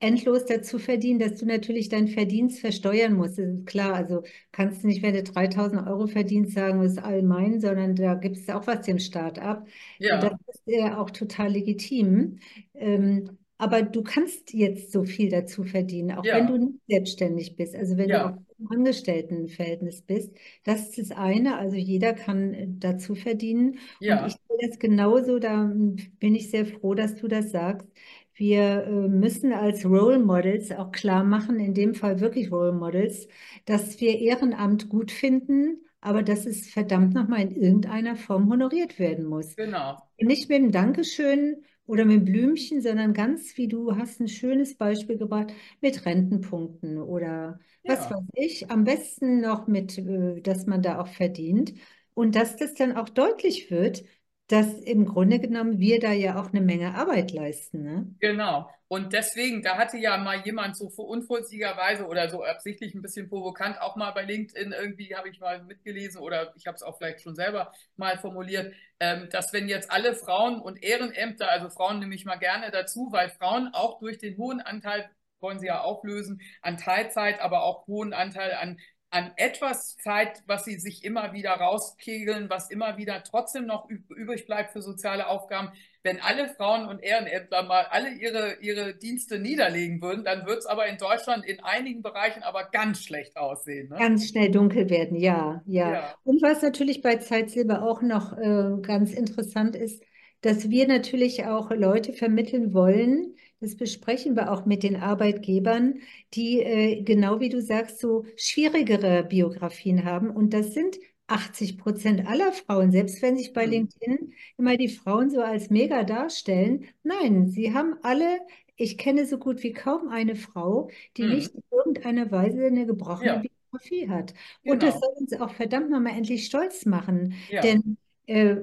endlos dazu verdienen, dass du natürlich deinen Verdienst versteuern musst. Das ist klar, also kannst du nicht, wenn du 3000 Euro verdienst, sagen, das ist allgemein, sondern da gibt es auch was dem Staat ab. Ja. Das ist ja auch total legitim. Ähm, aber du kannst jetzt so viel dazu verdienen, auch ja. wenn du nicht selbstständig bist. Also wenn ja. du auch im Angestelltenverhältnis bist. Das ist das eine. Also jeder kann äh, dazu verdienen. Ja. Und ich sehe das genauso. Da bin ich sehr froh, dass du das sagst. Wir äh, müssen als Role Models auch klar machen, in dem Fall wirklich Role Models, dass wir Ehrenamt gut finden, aber dass es verdammt nochmal in irgendeiner Form honoriert werden muss. Genau. Nicht mit dem Dankeschön, oder mit Blümchen, sondern ganz wie du hast ein schönes Beispiel gebracht mit Rentenpunkten oder ja. was weiß ich. Am besten noch mit, äh, dass man da auch verdient und dass das dann auch deutlich wird, dass im Grunde genommen wir da ja auch eine Menge Arbeit leisten. Ne? Genau. Und deswegen, da hatte ja mal jemand so unvorsichtigerweise oder so absichtlich ein bisschen provokant auch mal bei LinkedIn irgendwie, habe ich mal mitgelesen oder ich habe es auch vielleicht schon selber mal formuliert, ähm, dass wenn jetzt alle Frauen und Ehrenämter, also Frauen nehme ich mal gerne dazu, weil Frauen auch durch den hohen Anteil wollen sie ja auflösen, an Teilzeit, aber auch hohen Anteil an an etwas Zeit, was sie sich immer wieder rauskegeln, was immer wieder trotzdem noch übrig bleibt für soziale Aufgaben. Wenn alle Frauen und Ehrenämter mal alle ihre, ihre Dienste niederlegen würden, dann wird es aber in Deutschland in einigen Bereichen aber ganz schlecht aussehen. Ne? Ganz schnell dunkel werden, ja, ja, ja. Und was natürlich bei Zeitsilber auch noch äh, ganz interessant ist, dass wir natürlich auch Leute vermitteln wollen, das besprechen wir auch mit den Arbeitgebern, die äh, genau wie du sagst, so schwierigere Biografien haben. Und das sind 80 Prozent aller Frauen, selbst wenn sich bei mhm. LinkedIn immer die Frauen so als mega darstellen. Nein, sie haben alle, ich kenne so gut wie kaum eine Frau, die mhm. nicht in irgendeiner Weise eine gebrochene ja. Biografie hat. Und genau. das soll uns auch verdammt nochmal endlich stolz machen. Ja. Denn äh,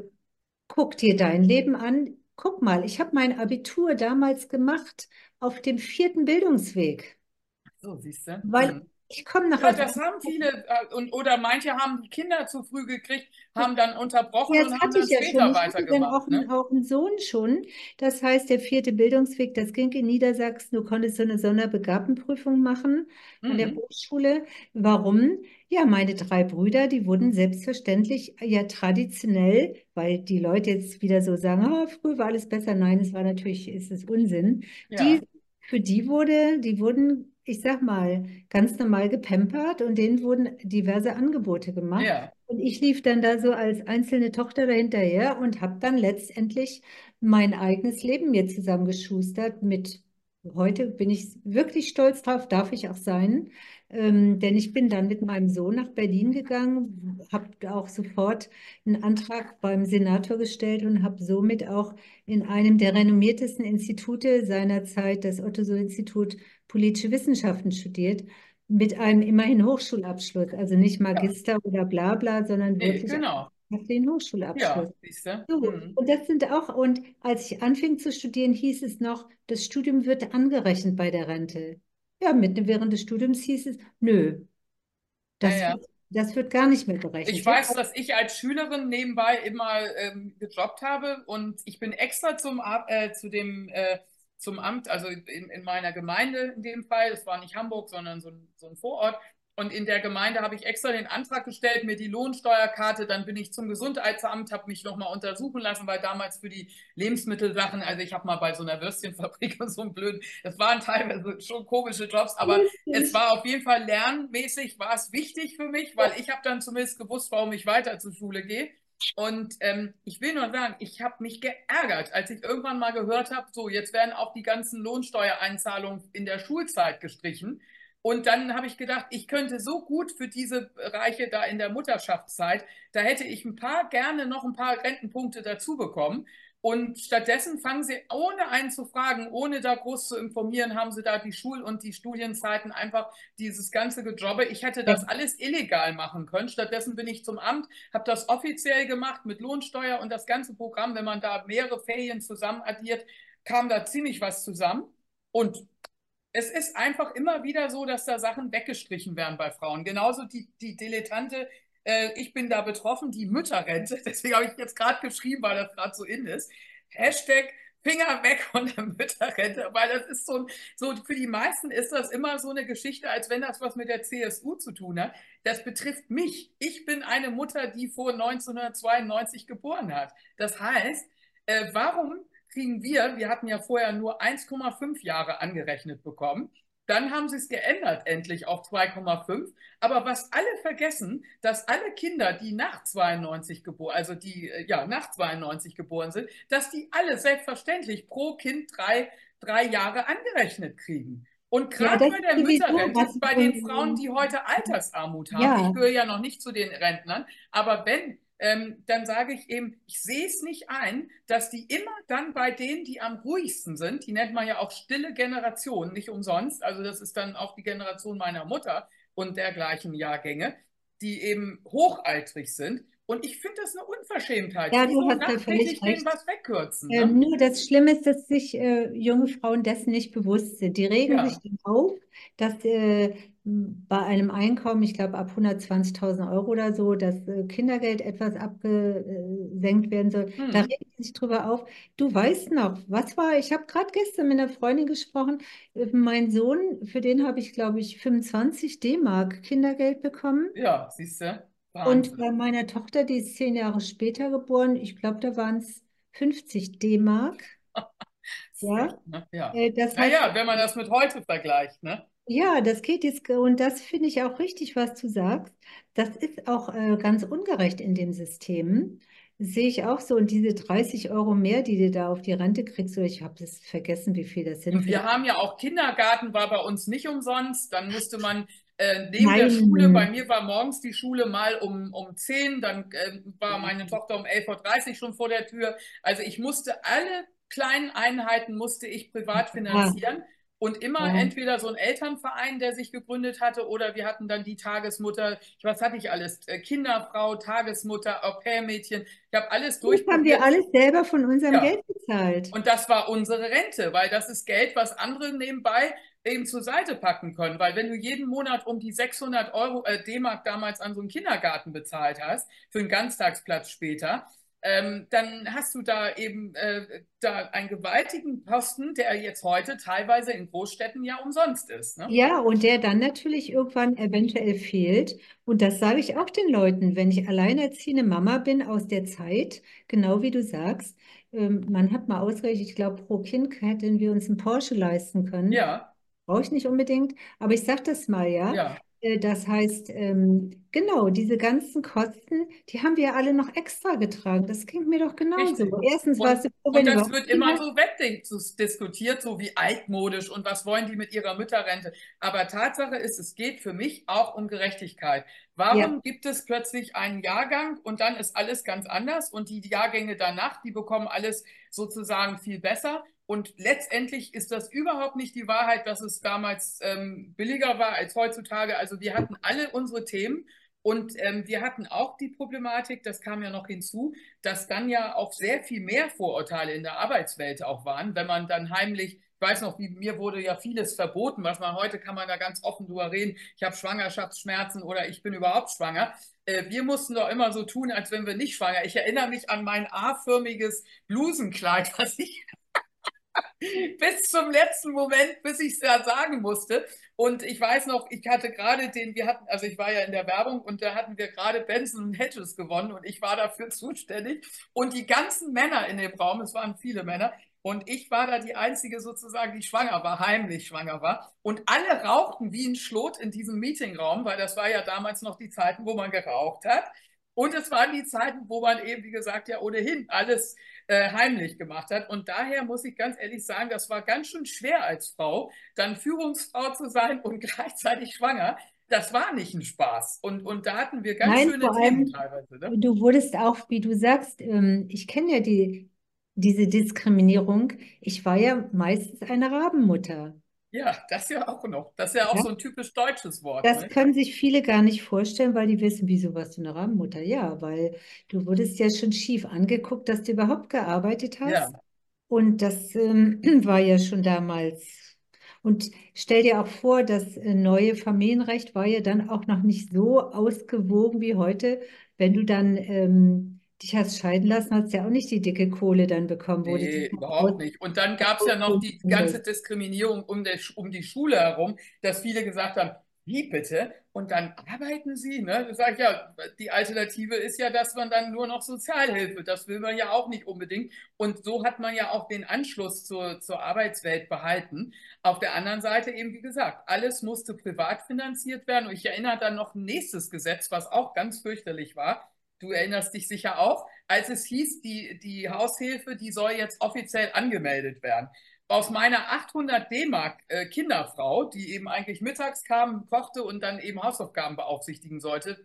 guck dir dein Leben an, Guck mal, ich habe mein Abitur damals gemacht auf dem vierten Bildungsweg. So, siehst du. Weil mhm. Ich komme nach. Ja, das haben viele, äh, und, oder manche haben Kinder zu früh gekriegt, haben dann unterbrochen ja, und haben dann ja später schon. weitergemacht. Auch, ne? auch einen Sohn schon. Das heißt, der vierte Bildungsweg, das ging in Niedersachsen. Du konntest so eine Sonderbegabtenprüfung machen an der mhm. Hochschule. Warum? Ja, meine drei Brüder, die wurden selbstverständlich ja traditionell, weil die Leute jetzt wieder so sagen, oh, früher war alles besser. Nein, es war natürlich, ist es Unsinn. Ja. Die, für die wurde, die wurden, ich sag mal, ganz normal gepampert und denen wurden diverse Angebote gemacht. Ja. Und ich lief dann da so als einzelne Tochter dahinterher und habe dann letztendlich mein eigenes Leben mir zusammengeschustert mit Heute bin ich wirklich stolz drauf, darf ich auch sein, ähm, denn ich bin dann mit meinem Sohn nach Berlin gegangen, habe auch sofort einen Antrag beim Senator gestellt und habe somit auch in einem der renommiertesten Institute seiner Zeit, das Otto-Suhr-Institut Politische Wissenschaften, studiert, mit einem immerhin Hochschulabschluss, also nicht Magister ja. oder bla bla, sondern wirklich genau. den Hochschulabschluss. Ja, so, mhm. Und das sind auch, und als ich anfing zu studieren, hieß es noch, das Studium wird angerechnet bei der Rente. Ja, mitten während des Studiums hieß es, nö, das, ja, ja. Wird, das wird gar nicht mehr berechnet. Ich weiß, dass ich als Schülerin nebenbei immer ähm, gejobbt habe und ich bin extra zum, äh, zu dem, äh, zum Amt, also in, in, meiner Gemeinde in dem Fall, das war nicht Hamburg, sondern so ein, so ein Vorort, und in der Gemeinde habe ich extra den Antrag gestellt, mir die Lohnsteuerkarte, dann bin ich zum Gesundheitsamt, habe mich nochmal untersuchen lassen, weil damals für die Lebensmittelsachen, also ich habe mal bei so einer Würstchenfabrik und so ein blöd, das waren teilweise schon komische Jobs, aber es war auf jeden Fall lernmäßig, war es wichtig für mich, weil ich habe dann zumindest gewusst, warum ich weiter zur Schule gehe. Und ähm, ich will nur sagen, ich habe mich geärgert, als ich irgendwann mal gehört habe, so jetzt werden auch die ganzen Lohnsteuereinzahlungen in der Schulzeit gestrichen. Und dann habe ich gedacht, ich könnte so gut für diese Bereiche da in der Mutterschaftszeit, da hätte ich ein paar gerne noch ein paar Rentenpunkte dazu bekommen. Und stattdessen fangen sie, ohne einen zu fragen, ohne da groß zu informieren, haben sie da die Schul- und die Studienzeiten einfach dieses ganze Gejobbe. Ich hätte das alles illegal machen können. Stattdessen bin ich zum Amt, habe das offiziell gemacht mit Lohnsteuer und das ganze Programm, wenn man da mehrere Ferien zusammen addiert, kam da ziemlich was zusammen. Und es ist einfach immer wieder so, dass da Sachen weggestrichen werden bei Frauen. Genauso die, die Dilettante äh, ich bin da betroffen, die Mütterrente. Deswegen habe ich jetzt gerade geschrieben, weil das gerade so in ist. Hashtag Finger weg von der Mütterrente, weil das ist so, so, für die meisten ist das immer so eine Geschichte, als wenn das was mit der CSU zu tun hat. Das betrifft mich. Ich bin eine Mutter, die vor 1992 geboren hat. Das heißt, äh, warum kriegen wir, wir hatten ja vorher nur 1,5 Jahre angerechnet bekommen, dann haben sie es geändert endlich auf 2,5. Aber was alle vergessen, dass alle Kinder, die nach 92 geboren, also die äh, ja nach 92 geboren sind, dass die alle selbstverständlich pro Kind drei, drei Jahre angerechnet kriegen. Und gerade ja, bei der Mütterrente, bei den Frauen, die heute Altersarmut haben, ja. ich gehöre ja noch nicht zu den Rentnern, aber wenn ähm, dann sage ich eben, ich sehe es nicht ein, dass die immer dann bei denen, die am ruhigsten sind, die nennt man ja auch stille Generation, nicht umsonst, also das ist dann auch die Generation meiner Mutter und dergleichen Jahrgänge, die eben hochaltrig sind, und ich finde das eine Unverschämtheit. Ja, du hast ja völlig recht. was wegkürzen. Ähm, ne? nur das Schlimme ist, dass sich äh, junge Frauen dessen nicht bewusst sind. Die regen ja. sich dann auf, dass äh, bei einem Einkommen, ich glaube ab 120.000 Euro oder so, das äh, Kindergeld etwas abgesenkt werden soll. Hm. Da regen sie sich drüber auf. Du weißt noch, was war, ich habe gerade gestern mit einer Freundin gesprochen, äh, mein Sohn, für den habe ich, glaube ich, 25 D-Mark Kindergeld bekommen. Ja, siehst du. Und bei meiner Tochter, die ist zehn Jahre später geboren, ich glaube, da waren es 50 D-Mark. ja. Ne? Ja. Äh, das heißt, ja, wenn man das mit heute vergleicht, ne? Ja, das geht jetzt, und das finde ich auch richtig, was du sagst. Das ist auch äh, ganz ungerecht in dem System. sehe ich auch so. Und diese 30 Euro mehr, die du da auf die Rente kriegst, oder ich habe das vergessen, wie viel das sind. Und wir haben ja auch Kindergarten, war bei uns nicht umsonst. Dann musste man äh, neben Nein. der Schule, bei mir war morgens die Schule mal um, um 10, dann äh, war meine Tochter um 11.30 Uhr schon vor der Tür. Also ich musste alle kleinen Einheiten musste ich privat finanzieren. Ja. Und immer ja. entweder so ein Elternverein, der sich gegründet hatte, oder wir hatten dann die Tagesmutter, was hatte ich alles? Äh, Kinderfrau, Tagesmutter, Au-pair-Mädchen. Ich habe alles durch. Das haben wir alles selber von unserem ja. Geld bezahlt. Und das war unsere Rente, weil das ist Geld, was andere nebenbei eben zur Seite packen können. Weil wenn du jeden Monat um die 600 Euro äh, D-Mark damals an so einen Kindergarten bezahlt hast, für einen Ganztagsplatz später, ähm, dann hast du da eben äh, da einen gewaltigen Posten, der jetzt heute teilweise in Großstädten ja umsonst ist. Ne? Ja, und der dann natürlich irgendwann eventuell fehlt. Und das sage ich auch den Leuten, wenn ich alleinerziehende Mama bin aus der Zeit, genau wie du sagst, ähm, man hat mal ausgerechnet, ich glaube, pro Kind hätten wir uns einen Porsche leisten können. Ja. Brauche ich nicht unbedingt, aber ich sage das mal, ja. Ja. Äh, das heißt, ähm, genau, diese ganzen Kosten, die haben wir alle noch extra getragen. Das klingt mir doch genauso. Richtig. Erstens war es und, und das wird immer so wegdiskutiert, so wie altmodisch und was wollen die mit ihrer Mütterrente. Aber Tatsache ist, es geht für mich auch um Gerechtigkeit. Warum ja. gibt es plötzlich einen Jahrgang und dann ist alles ganz anders und die Jahrgänge danach, die bekommen alles sozusagen viel besser? Und letztendlich ist das überhaupt nicht die Wahrheit, dass es damals ähm, billiger war als heutzutage. Also wir hatten alle unsere Themen und ähm, wir hatten auch die Problematik, das kam ja noch hinzu, dass dann ja auch sehr viel mehr Vorurteile in der Arbeitswelt auch waren, wenn man dann heimlich ich weiß noch, wie mir wurde ja vieles verboten, was man heute kann man da ganz offen drüber reden. Ich habe Schwangerschaftsschmerzen oder ich bin überhaupt schwanger. Äh, wir mussten doch immer so tun, als wenn wir nicht schwanger. Ich erinnere mich an mein A-förmiges Blusenkleid, was ich bis zum letzten Moment, bis ich es ja sagen musste. Und ich weiß noch, ich hatte gerade den, wir hatten, also ich war ja in der Werbung und da hatten wir gerade Benson und Hedges gewonnen und ich war dafür zuständig. Und die ganzen Männer in dem Raum, es waren viele Männer, und ich war da die Einzige sozusagen, die schwanger war, heimlich schwanger war. Und alle rauchten wie ein Schlot in diesem Meetingraum, weil das war ja damals noch die Zeiten, wo man geraucht hat. Und es waren die Zeiten, wo man eben, wie gesagt, ja ohnehin alles äh, heimlich gemacht hat. Und daher muss ich ganz ehrlich sagen, das war ganz schön schwer als Frau, dann Führungsfrau zu sein und gleichzeitig schwanger. Das war nicht ein Spaß. Und, und da hatten wir ganz Nein, schöne vor Themen allem, teilweise. Ne? du wurdest auch, wie du sagst, ähm, ich kenne ja die, diese Diskriminierung. Ich war ja meistens eine Rabenmutter. Ja, das ja auch noch. Das ist ja auch Ja? so ein typisch deutsches Wort. Das Ne? können sich viele gar nicht vorstellen, weil die wissen, wieso warst du eine Rabenmutter? Ja, weil du wurdest ja schon schief angeguckt, dass du überhaupt gearbeitet hast. Ja, Und das ähm, war ja schon damals. Und stell dir auch vor, das äh, neue Familienrecht war ja dann auch noch nicht so ausgewogen wie heute. Wenn du dann ähm, dich hast scheiden lassen, hast du ja auch nicht die dicke Kohle dann bekommen, wurde nee, überhaupt nicht. Und dann gab es ja noch die ganze Diskriminierung um, der, um die Schule herum, dass viele gesagt haben, wie bitte? Und dann arbeiten sie, ne? Da sage ich ja, die Alternative ist ja, dass man dann nur noch Sozialhilfe, das will man ja auch nicht unbedingt. Und so hat man ja auch den Anschluss zur, zur Arbeitswelt behalten. Auf der anderen Seite eben, wie gesagt, alles musste privat finanziert werden. Und ich erinnere dann noch ein nächstes Gesetz, was auch ganz fürchterlich war. Du erinnerst dich sicher auch, als es hieß, die, die Haushilfe, die soll jetzt offiziell angemeldet werden aus meiner 800 D-Mark äh, Kinderfrau, die eben eigentlich mittags kam, kochte und dann eben Hausaufgaben beaufsichtigen sollte,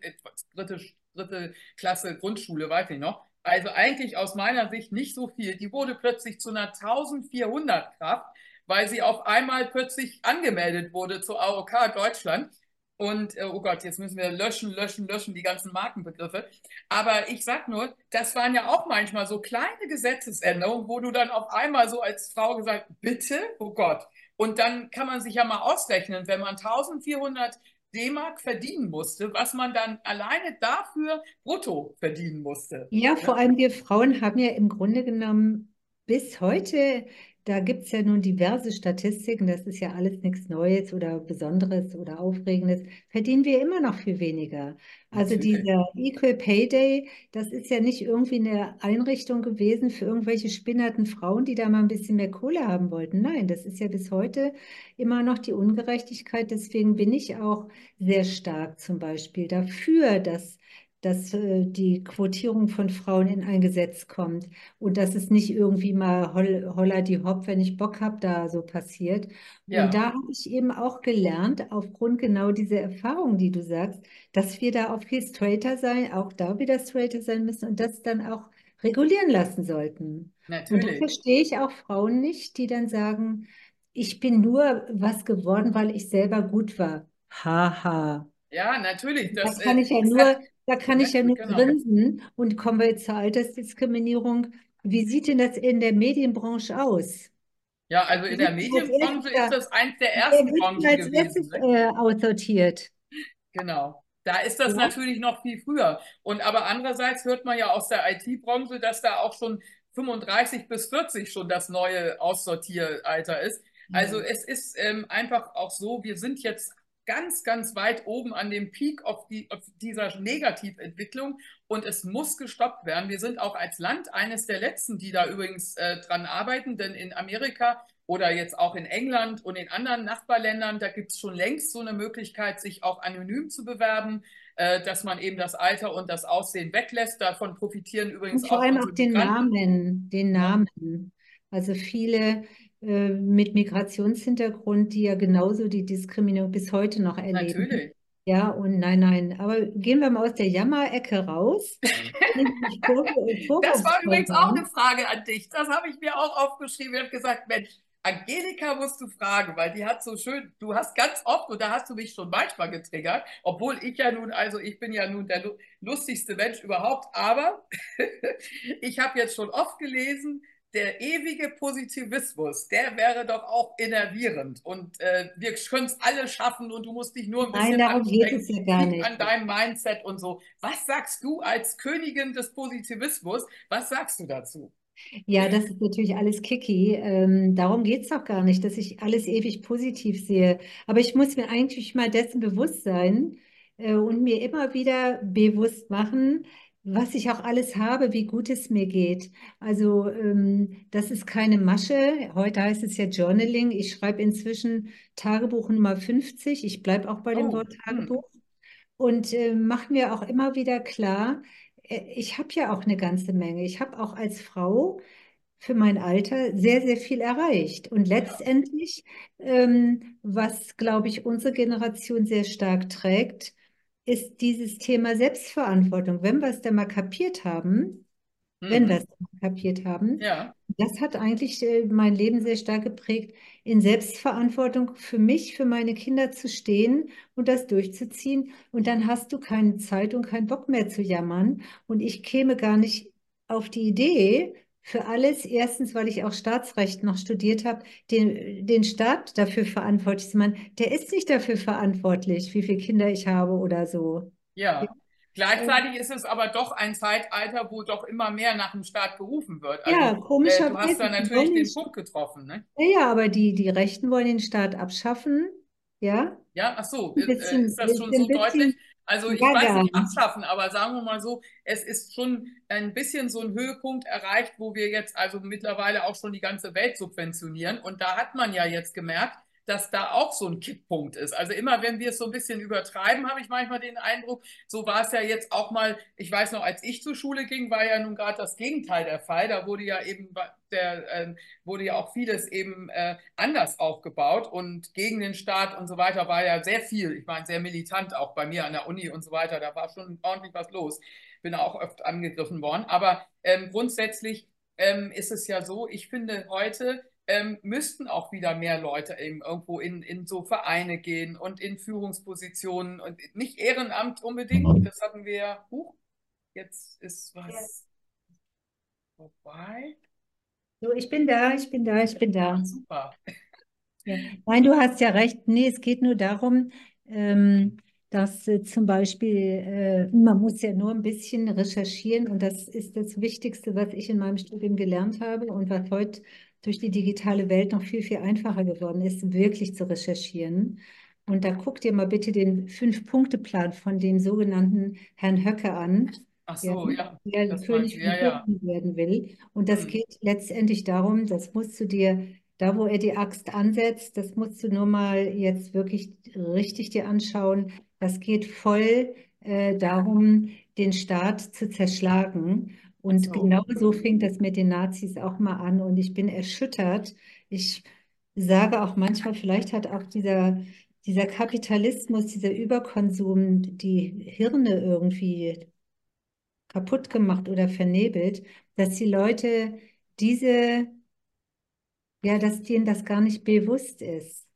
dritte, dritte Klasse Grundschule, weiß ich noch. Also eigentlich aus meiner Sicht nicht so viel. Die wurde plötzlich zu einer 1400 Kraft, weil sie auf einmal plötzlich angemeldet wurde zur AOK Deutschland. Und äh, oh Gott, jetzt müssen wir löschen, löschen, löschen die ganzen Markenbegriffe. Aber ich sag nur, das waren ja auch manchmal so kleine Gesetzesänderungen, wo du dann auf einmal so als Frau gesagt, bitte, oh Gott. Und dann kann man sich ja mal ausrechnen, wenn man 1400 D-Mark verdienen musste, was man dann alleine dafür brutto verdienen musste. Ja, vor allem wir Frauen haben ja im Grunde genommen bis heute, da gibt es ja nun diverse Statistiken, das ist ja alles nichts Neues oder Besonderes oder Aufregendes, verdienen wir immer noch viel weniger. Also dieser Equal Pay Day, das ist ja nicht irgendwie eine Einrichtung gewesen für irgendwelche spinnerten Frauen, die da mal ein bisschen mehr Kohle haben wollten. Nein, das ist ja bis heute immer noch die Ungerechtigkeit. Deswegen bin ich auch sehr stark zum Beispiel dafür, dass dass äh, die Quotierung von Frauen in ein Gesetz kommt und dass es nicht irgendwie mal hol, holla die hopp, wenn ich Bock habe, da so passiert. Ja. Und da habe ich eben auch gelernt, aufgrund genau dieser Erfahrung, die du sagst, dass wir da auch viel straighter sein, auch da wieder straighter sein müssen und das dann auch regulieren lassen sollten. Natürlich. Und da verstehe ich auch Frauen nicht, die dann sagen, ich bin nur was geworden, weil ich selber gut war. Haha. Ja, natürlich. Da Das, kann äh, ich ja das nur, da kann ich ja nur genau. grinsen. Und kommen wir jetzt zur Altersdiskriminierung. Wie sieht denn das in der Medienbranche aus? Ja, also in der Medienbranche ist das eins der ersten Branchen als gewesen. Ne? äh, aussortiert? Genau. Da ist das Ja? natürlich noch viel früher. Und aber andererseits hört man ja aus der IT-Branche, dass da auch schon 35 bis 40 schon das neue Aussortieralter ist. Also Ja. es ist ähm, einfach auch so, wir sind jetzt ganz, ganz weit oben an dem Peak auf, die, auf dieser Negativentwicklung und es muss gestoppt werden. Wir sind auch als Land eines der letzten, die da übrigens äh, dran arbeiten, denn in Amerika oder jetzt auch in England und in anderen Nachbarländern, da gibt es schon längst so eine Möglichkeit, sich auch anonym zu bewerben, äh, dass man eben das Alter und das Aussehen weglässt. Davon profitieren übrigens Und vor auch allem unsere auch den. Namen, den? Namen. Also viele äh, mit Migrationshintergrund, die ja genauso die Diskriminierung bis heute noch erleben. Natürlich. Ja, und nein, nein. Aber gehen wir mal aus der Jammerecke raus. Das war übrigens auch eine. Frage an dich. Das habe ich mir auch aufgeschrieben. Ich habe gesagt, Mensch, Angelika musst du fragen, weil die hat so schön, du hast ganz oft, und da hast du mich schon manchmal getriggert, obwohl ich ja nun, also ich bin ja nun der lu- lustigste Mensch überhaupt, aber ich habe jetzt schon oft gelesen, der ewige Positivismus, der wäre doch auch innervierend und äh, wir können es alle schaffen und du musst dich nur ein Nein, bisschen darum geht es ja gar nicht. an deinem Mindset und so. Was sagst du als Königin des Positivismus? Was sagst du dazu? Ja, das ist natürlich alles Kiki. Ähm, darum geht es auch gar nicht, dass ich alles ewig positiv sehe. Aber ich muss mir eigentlich mal dessen bewusst sein äh, und mir immer wieder bewusst machen, was ich auch alles habe, wie gut es mir geht. Also ähm, das ist keine Masche. Heute heißt es ja Journaling. Ich schreibe inzwischen Tagebuch Nummer 50. Ich bleibe auch bei dem Oh, Wort hm. Tagebuch. und äh, mache mir auch immer wieder klar, äh, ich habe ja auch eine ganze Menge. Ich habe auch als Frau für mein Alter sehr, sehr viel erreicht. Und letztendlich, ähm, was, glaube ich, unsere Generation sehr stark trägt, ist dieses Thema Selbstverantwortung. Wenn wir es dann mal kapiert haben, mhm. wenn wir es kapiert haben, ja. das hat eigentlich äh, mein Leben sehr stark geprägt, in Selbstverantwortung für mich, für meine Kinder zu stehen und das durchzuziehen. Und dann hast du keine Zeit und keinen Bock mehr zu jammern. Und ich käme gar nicht auf die Idee, für alles. Erstens, weil ich auch Staatsrecht noch studiert habe, den, den Staat dafür verantwortlich zu machen. Der ist nicht dafür verantwortlich, wie viele Kinder ich habe oder so. Ja. Gleichzeitig ist es aber doch ein Zeitalter, wo doch immer mehr nach dem Staat gerufen wird. Also, ja, komischerweise. Äh, du hast da natürlich den Punkt getroffen. Ne? Ja, aber die, die Rechten wollen den Staat abschaffen. Ja, ja ach so, bisschen, äh, ist das schon so deutlich? Also ich ja, weiß nicht abschaffen, aber sagen wir mal so, es ist schon ein bisschen so ein Höhepunkt erreicht, wo wir jetzt also mittlerweile auch schon die ganze Welt subventionieren. Und da hat man ja jetzt gemerkt, dass da auch so ein Kipppunkt ist. Also immer, wenn wir es so ein bisschen übertreiben, habe ich manchmal den Eindruck, so war es ja jetzt auch mal, ich weiß noch, als ich zur Schule ging, war ja nun gerade das Gegenteil der Fall. Da wurde ja eben der, äh, wurde ja auch vieles eben äh, anders aufgebaut und gegen den Staat und so weiter war ja sehr viel, ich meine, sehr militant auch bei mir an der Uni und so weiter. Da war schon ordentlich was los. Bin auch oft angegriffen worden. Aber ähm, grundsätzlich ähm, ist es ja so, ich finde heute, ähm, müssten auch wieder mehr Leute eben irgendwo in, in so Vereine gehen und in Führungspositionen und nicht Ehrenamt unbedingt. Das hatten wir ja. Huch, jetzt ist was yes. vorbei. So, ich bin da, ich bin da, ich bin da. Super. Ja. Nein, du hast ja recht. Nee, es geht nur darum, ähm, dass äh, zum Beispiel, äh, man muss ja nur ein bisschen recherchieren und das ist das Wichtigste, was ich in meinem Studium gelernt habe und was heute durch die digitale Welt noch viel, viel einfacher geworden ist, wirklich zu recherchieren. Und da guck dir mal bitte den Fünf-Punkte-Plan von dem sogenannten Herrn Höcke an. Ach so, ja. Der das König ja, ja. werden will. Und das hm. geht letztendlich darum, das musst du dir, da wo er die Axt ansetzt, das musst du nur mal jetzt wirklich richtig dir anschauen. Das geht voll äh, darum, den Staat zu zerschlagen. Und so. genau so fing das mit den Nazis auch mal an. Und ich bin erschüttert. Ich sage auch manchmal, vielleicht hat auch dieser, dieser Kapitalismus, dieser Überkonsum die Hirne irgendwie kaputt gemacht oder vernebelt, dass die Leute diese, ja, dass denen das gar nicht bewusst ist.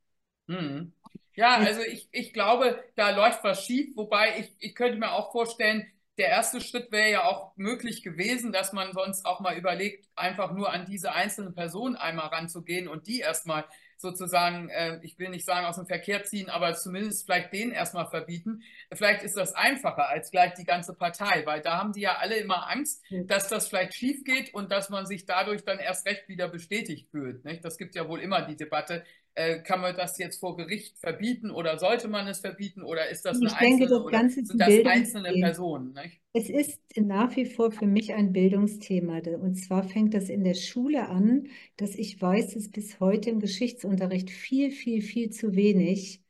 Hm. Ja, also ich, ich glaube, da läuft was schief, wobei ich, ich könnte mir auch vorstellen, der erste Schritt wäre ja auch möglich gewesen, dass man sonst auch mal überlegt, einfach nur an diese einzelne Person einmal ranzugehen und die erstmal sozusagen, äh, ich will nicht sagen aus dem Verkehr ziehen, aber zumindest vielleicht den erstmal verbieten. Vielleicht ist das einfacher als gleich die ganze Partei, weil da haben die ja alle immer Angst, dass das vielleicht schief geht und dass man sich dadurch dann erst recht wieder bestätigt fühlt. Nicht? Das gibt ja wohl immer die Debatte, äh, kann man das jetzt vor Gericht verbieten oder sollte man es verbieten oder ist das ich eine denke, einzelne, das Ganze sind das einzelne Personen? Nicht? Es ist nach wie vor für mich ein Bildungsthema. Und zwar fängt das in der Schule an, dass ich weiß, dass bis heute im Geschichtsunterricht viel, viel, viel zu wenig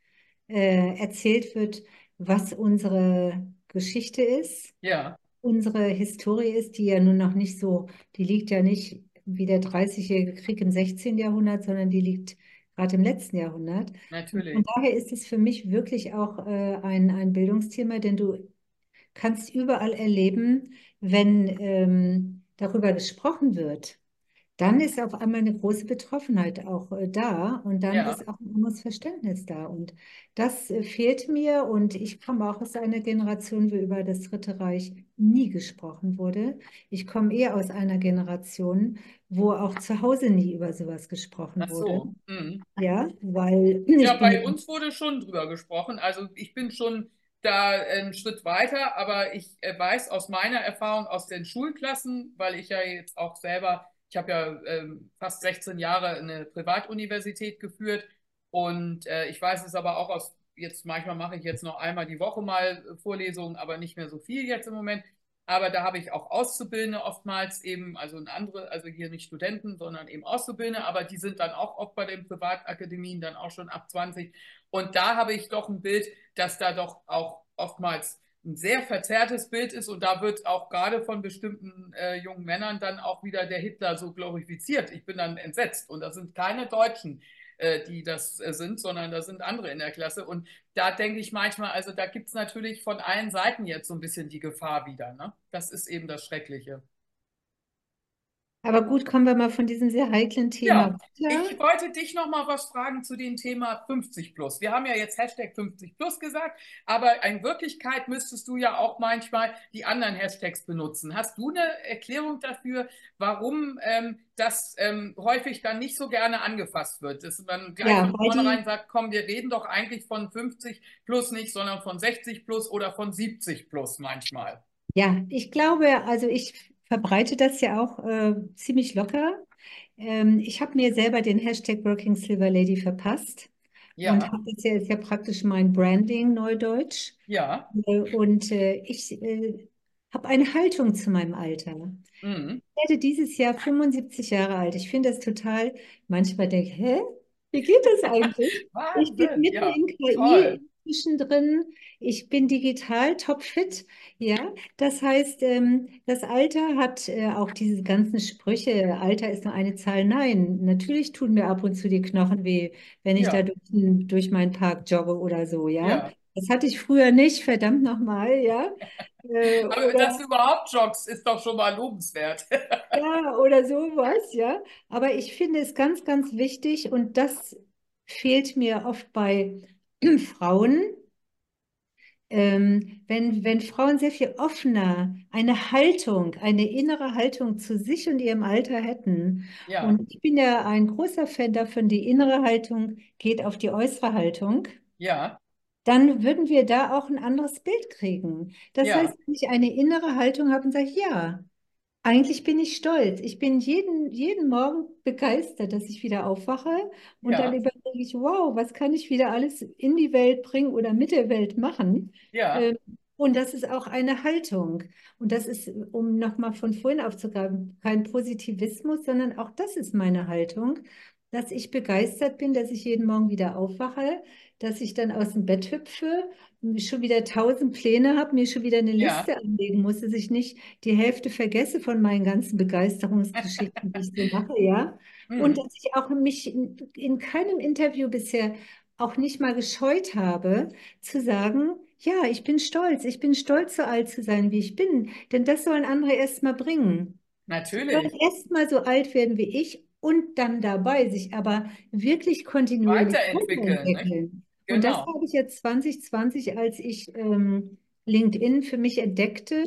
äh, erzählt wird, was unsere Geschichte ist. Ja. Unsere Historie ist, die ja nun noch nicht so, die liegt ja nicht wie der 30-jährige Krieg im 16. Jahrhundert, sondern die liegt gerade im letzten Jahrhundert. Natürlich. Und daher ist es für mich wirklich auch äh, ein, ein Bildungsthema, denn du kannst überall erleben, wenn ähm, darüber gesprochen wird, dann ist auf einmal eine große Betroffenheit auch äh, da und dann Ja. ist auch ein anderes Verständnis da. Und das äh, fehlt mir und ich komme auch aus einer Generation, wo über das Dritte Reich nie gesprochen wurde. Ich komme eher aus einer Generation, wo auch zu Hause nie über sowas gesprochen Ach wurde. so. Mhm. Ja, weil Ja, bei uns wurde schon drüber gesprochen. Also ich bin schon da einen Schritt weiter, aber ich äh, weiß aus meiner Erfahrung aus den Schulklassen, weil ich ja jetzt auch selber, ich habe ja ähm, fast 16 Jahre eine Privatuniversität geführt und äh, ich weiß es aber auch aus, jetzt manchmal mache ich jetzt noch einmal die Woche mal Vorlesungen, aber nicht mehr so viel jetzt im Moment. Aber da habe ich auch Auszubildende oftmals eben, also eine andere, also hier nicht Studenten, sondern eben Auszubildende, aber die sind dann auch oft bei den Privatakademien dann auch schon ab 20. Und da habe ich doch ein Bild, dass da doch auch oftmals ein sehr verzerrtes Bild ist und da wird auch gerade von bestimmten äh, jungen Männern dann auch wieder der Hitler so glorifiziert. Ich bin dann entsetzt und das sind keine Deutschen, äh, die das äh, sind, sondern da sind andere in der Klasse und da denke ich manchmal, also da gibt es natürlich von allen Seiten jetzt so ein bisschen die Gefahr wieder. Ne? Das ist eben das Schreckliche. Aber gut, kommen wir mal von diesem sehr heiklen Thema ja. Ich wollte dich noch mal was fragen zu dem Thema 50 plus. Wir haben ja jetzt Hashtag 50 plus gesagt, aber in Wirklichkeit müsstest du ja auch manchmal die anderen Hashtags benutzen. Hast du eine Erklärung dafür, warum ähm, das ähm, häufig dann nicht so gerne angefasst wird? Dass man gleich ja, von vornherein sagt, komm, wir reden doch eigentlich von 50 plus nicht, sondern von 60 plus oder von 70 plus manchmal. Ja, ich glaube, also ich verbreite das ja auch äh, ziemlich locker. Ähm, ich habe mir selber den Hashtag Working Silver Lady verpasst. Ja. Und habe das ja, ist ja praktisch mein Branding, Neudeutsch. Ja. Äh, und äh, ich äh, habe eine Haltung zu meinem Alter. Mhm. Ich werde dieses Jahr 75 Jahre alt. Ich finde das total, manchmal denke ich, hä? Wie geht das eigentlich? ich bin mitten ja, in KI, toll zwischendrin. Ich bin digital topfit. Ja, das heißt, ähm, das Alter hat äh, auch diese ganzen Sprüche. Alter ist nur eine Zahl. Nein, natürlich tun mir ab und zu die Knochen weh, wenn ich ja. da durch, durch meinen Park jogge oder so. Ja? ja. Das hatte ich früher nicht, verdammt nochmal, ja. Äh, Aber oder, dass du überhaupt joggst, ist doch schon mal lobenswert. ja, oder sowas, ja. Aber ich finde es ganz, ganz wichtig und das fehlt mir oft bei Frauen, ähm, wenn, wenn Frauen sehr viel offener eine Haltung, eine innere Haltung zu sich und ihrem Alter hätten. Ja. Und ich bin ja ein großer Fan davon, die innere Haltung geht auf die äußere Haltung. Ja. Dann würden wir da auch ein anderes Bild kriegen. Das ja. heißt, wenn ich eine innere Haltung habe und sage, ja, eigentlich bin ich stolz. Ich bin jeden, jeden Morgen begeistert, dass ich wieder aufwache und ja. dann überlege ich, wow, was kann ich wieder alles in die Welt bringen oder mit der Welt machen? Ja. Ähm, und das ist auch eine Haltung. Und das ist, um nochmal von vorhin aufzugreifen, kein Positivismus, sondern auch das ist meine Haltung, dass ich begeistert bin, dass ich jeden Morgen wieder aufwache, dass ich dann aus dem Bett hüpfe, schon wieder tausend Pläne habe, mir schon wieder eine Liste ja. anlegen muss, dass ich nicht die Hälfte vergesse von meinen ganzen Begeisterungsgeschichten, die ich so mache, ja. Mhm. Und dass ich auch mich in, in keinem Interview bisher auch nicht mal gescheut habe, zu sagen, ja, ich bin stolz, ich bin stolz, so alt zu sein, wie ich bin. Denn das sollen andere erst mal bringen. Natürlich. Erst mal so alt werden wie ich und dann dabei sich aber wirklich kontinuierlich weiterentwickeln. Genau. Und das genau. habe ich jetzt 2020, als ich ähm, LinkedIn für mich entdeckte.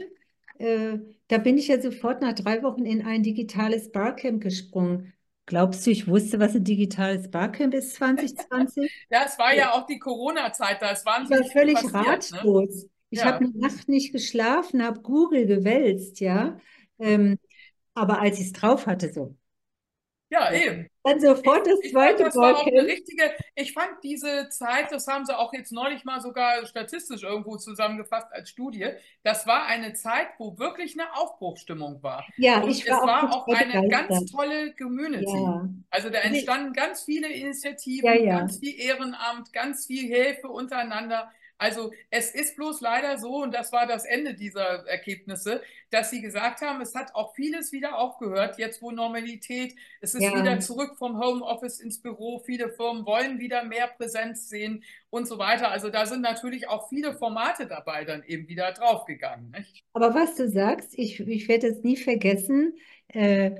Äh, da bin ich ja sofort nach drei Wochen in ein digitales Barcamp gesprungen. Glaubst du, ich wusste, was ein digitales Barcamp ist 2020? ja, es war ja auch die Corona-Zeit, da es war völlig passiert, ne? ratlos. Ne? Ich ja. habe eine Nacht nicht geschlafen, habe Google gewälzt, ja. Ähm, aber als ich es drauf hatte, so, ja, eben. Dann sofort das zweite ich fand, das auch richtige, Ich fand diese Zeit, das haben sie auch jetzt neulich mal sogar statistisch irgendwo zusammengefasst als Studie, das war eine Zeit, wo wirklich eine Aufbruchstimmung war. Ja, Und ich war es war auch eine ganz tolle Community. Ja. Also da entstanden ganz viele Initiativen, ja, ja. ganz viel Ehrenamt, ganz viel Hilfe untereinander. Also es ist bloß leider so, und das war das Ende dieser Ergebnisse, dass sie gesagt haben, es hat auch vieles wieder aufgehört, jetzt wo Normalität, es ist ja. wieder zurück vom Homeoffice ins Büro, viele Firmen wollen wieder mehr Präsenz sehen und so weiter. Also da sind natürlich auch viele Formate dabei dann eben wieder draufgegangen. Nicht? Aber was du sagst, ich, ich werde es nie vergessen, äh,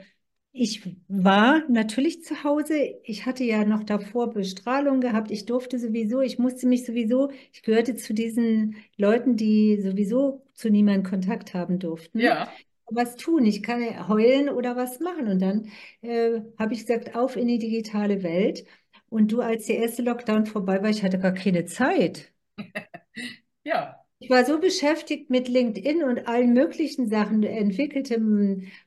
ich war natürlich zu Hause. Ich hatte ja noch davor Bestrahlung gehabt. Ich durfte sowieso, ich musste mich sowieso, ich gehörte zu diesen Leuten, die sowieso zu niemandem Kontakt haben durften. Ja. Was tun? Ich kann heulen oder was machen. Und dann äh, habe ich gesagt, auf in die digitale Welt. Und du, als der erste Lockdown vorbei war, ich hatte gar keine Zeit. ja. Ich war so beschäftigt mit LinkedIn und allen möglichen Sachen, entwickelte,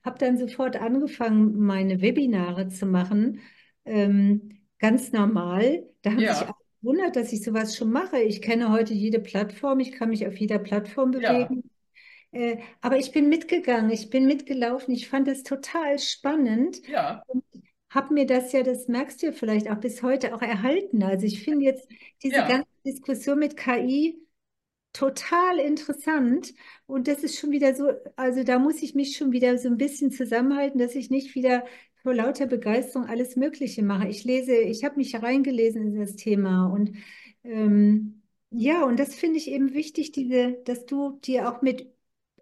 habe dann sofort angefangen, meine Webinare zu machen, ähm, ganz normal. Da haben ja. sich alle gewundert, dass ich sowas schon mache. Ich kenne heute jede Plattform, ich kann mich auf jeder Plattform bewegen. Ja. Äh, aber ich bin mitgegangen, ich bin mitgelaufen, ich fand das total spannend. Ja. Und habe mir das ja, das merkst du ja vielleicht auch bis heute auch erhalten. Also ich finde jetzt diese ja. ganze Diskussion mit KI, total interessant. Und das ist schon wieder so, also da muss ich mich schon wieder so ein bisschen zusammenhalten, dass ich nicht wieder vor lauter Begeisterung alles Mögliche mache. Ich lese, ich habe mich reingelesen in das Thema und ähm, ja, und das finde ich eben wichtig, diese, dass du dir auch mit,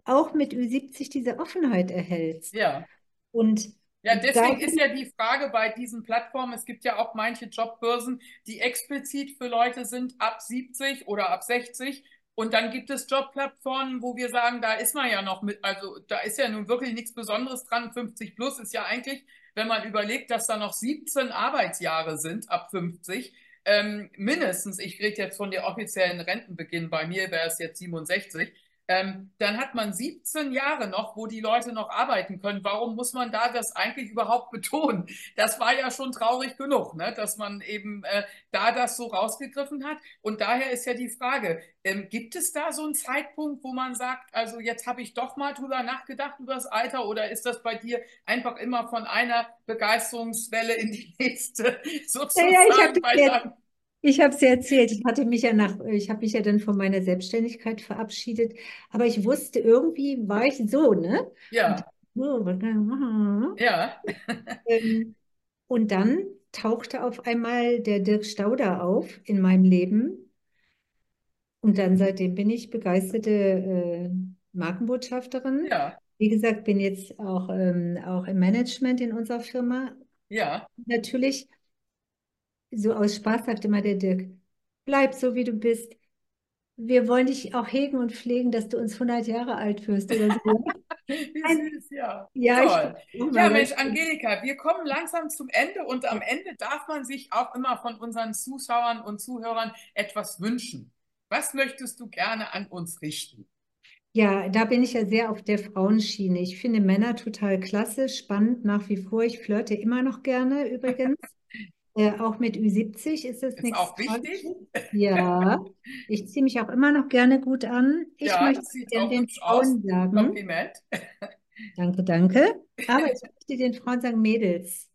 auch mit Ü70 diese Offenheit erhältst. Ja. Und ja, deswegen ist ja die Frage bei diesen Plattformen, es gibt ja auch manche Jobbörsen, die explizit für Leute sind ab 70 oder ab 60. Und dann gibt es Jobplattformen, wo wir sagen, da ist man ja noch mit, also da ist ja nun wirklich nichts Besonderes dran. 50 plus ist ja eigentlich, wenn man überlegt, dass da noch 17 Arbeitsjahre sind ab 50, ähm, mindestens, ich rede jetzt von der offiziellen Rentenbeginn, bei mir wäre es jetzt 67, ähm, dann hat man 17 Jahre noch, wo die Leute noch arbeiten können. Warum muss man da das eigentlich überhaupt betonen? Das war ja schon traurig genug, ne? dass man eben äh, da das so rausgegriffen hat. Und daher ist ja die Frage, ähm, gibt es da so einen Zeitpunkt, wo man sagt, also jetzt habe ich doch mal drüber nachgedacht über das Alter oder ist das bei dir einfach immer von einer Begeisterungswelle in die nächste sozusagen? Ja, ja, ich ich habe es ja erzählt, ich hatte mich ja nach, ich habe mich ja dann von meiner Selbstständigkeit verabschiedet, aber ich wusste, irgendwie war ich so, ne? Ja. Und, ja. Ähm, und dann tauchte auf einmal der Dirk Stauder auf in meinem Leben. Und dann seitdem bin ich begeisterte äh, Markenbotschafterin. Ja. Wie gesagt, bin jetzt auch, ähm, auch im Management in unserer Firma. Ja. Natürlich so aus Spaß sagt immer der Dirk, bleib so, wie du bist. Wir wollen dich auch hegen und pflegen, dass du uns 100 Jahre alt wirst oder so. wie süß, ja. Ja, Toll. Ich, ja Mensch, Angelika, wir kommen langsam zum Ende und am Ende darf man sich auch immer von unseren Zuschauern und Zuhörern etwas wünschen. Was möchtest du gerne an uns richten? Ja, da bin ich ja sehr auf der Frauenschiene. Ich finde Männer total klasse, spannend nach wie vor. Ich flirte immer noch gerne übrigens. Äh, auch mit Ü70 ist es nichts. Auch wichtig. Ja, ich ziehe mich auch immer noch gerne gut an. Ich ja, möchte den, den Frauen aus. sagen. Kompliment. Danke, danke. Aber ich möchte den Frauen sagen, Mädels,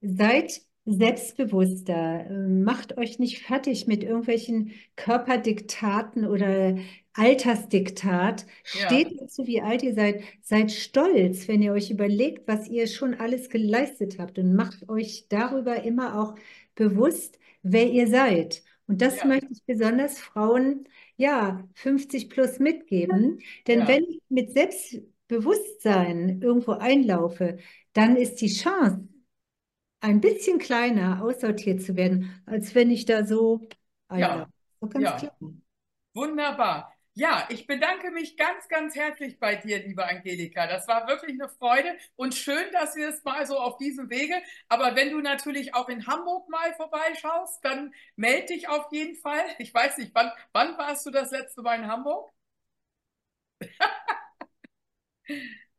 seid selbstbewusster. Ähm, macht euch nicht fertig mit irgendwelchen Körperdiktaten oder Altersdiktat. Steht ja. dazu, wie alt ihr seid. Seid stolz, wenn ihr euch überlegt, was ihr schon alles geleistet habt und macht euch darüber immer auch bewusst, wer ihr seid. Und das ja. möchte ich besonders Frauen, ja, 50 plus mitgeben. Denn ja. wenn ich mit Selbstbewusstsein irgendwo einlaufe, dann ist die Chance, ein bisschen kleiner aussortiert zu werden, als wenn ich da so einlaufe. Ja. So ja. Klar. Wunderbar. Ja, ich bedanke mich ganz, ganz herzlich bei dir, liebe Angelika. Das war wirklich eine Freude und schön, dass wir es mal so auf diesem Wege. Aber wenn du natürlich auch in Hamburg mal vorbeischaust, dann melde dich auf jeden Fall. Ich weiß nicht, wann, wann warst du das letzte Mal in Hamburg?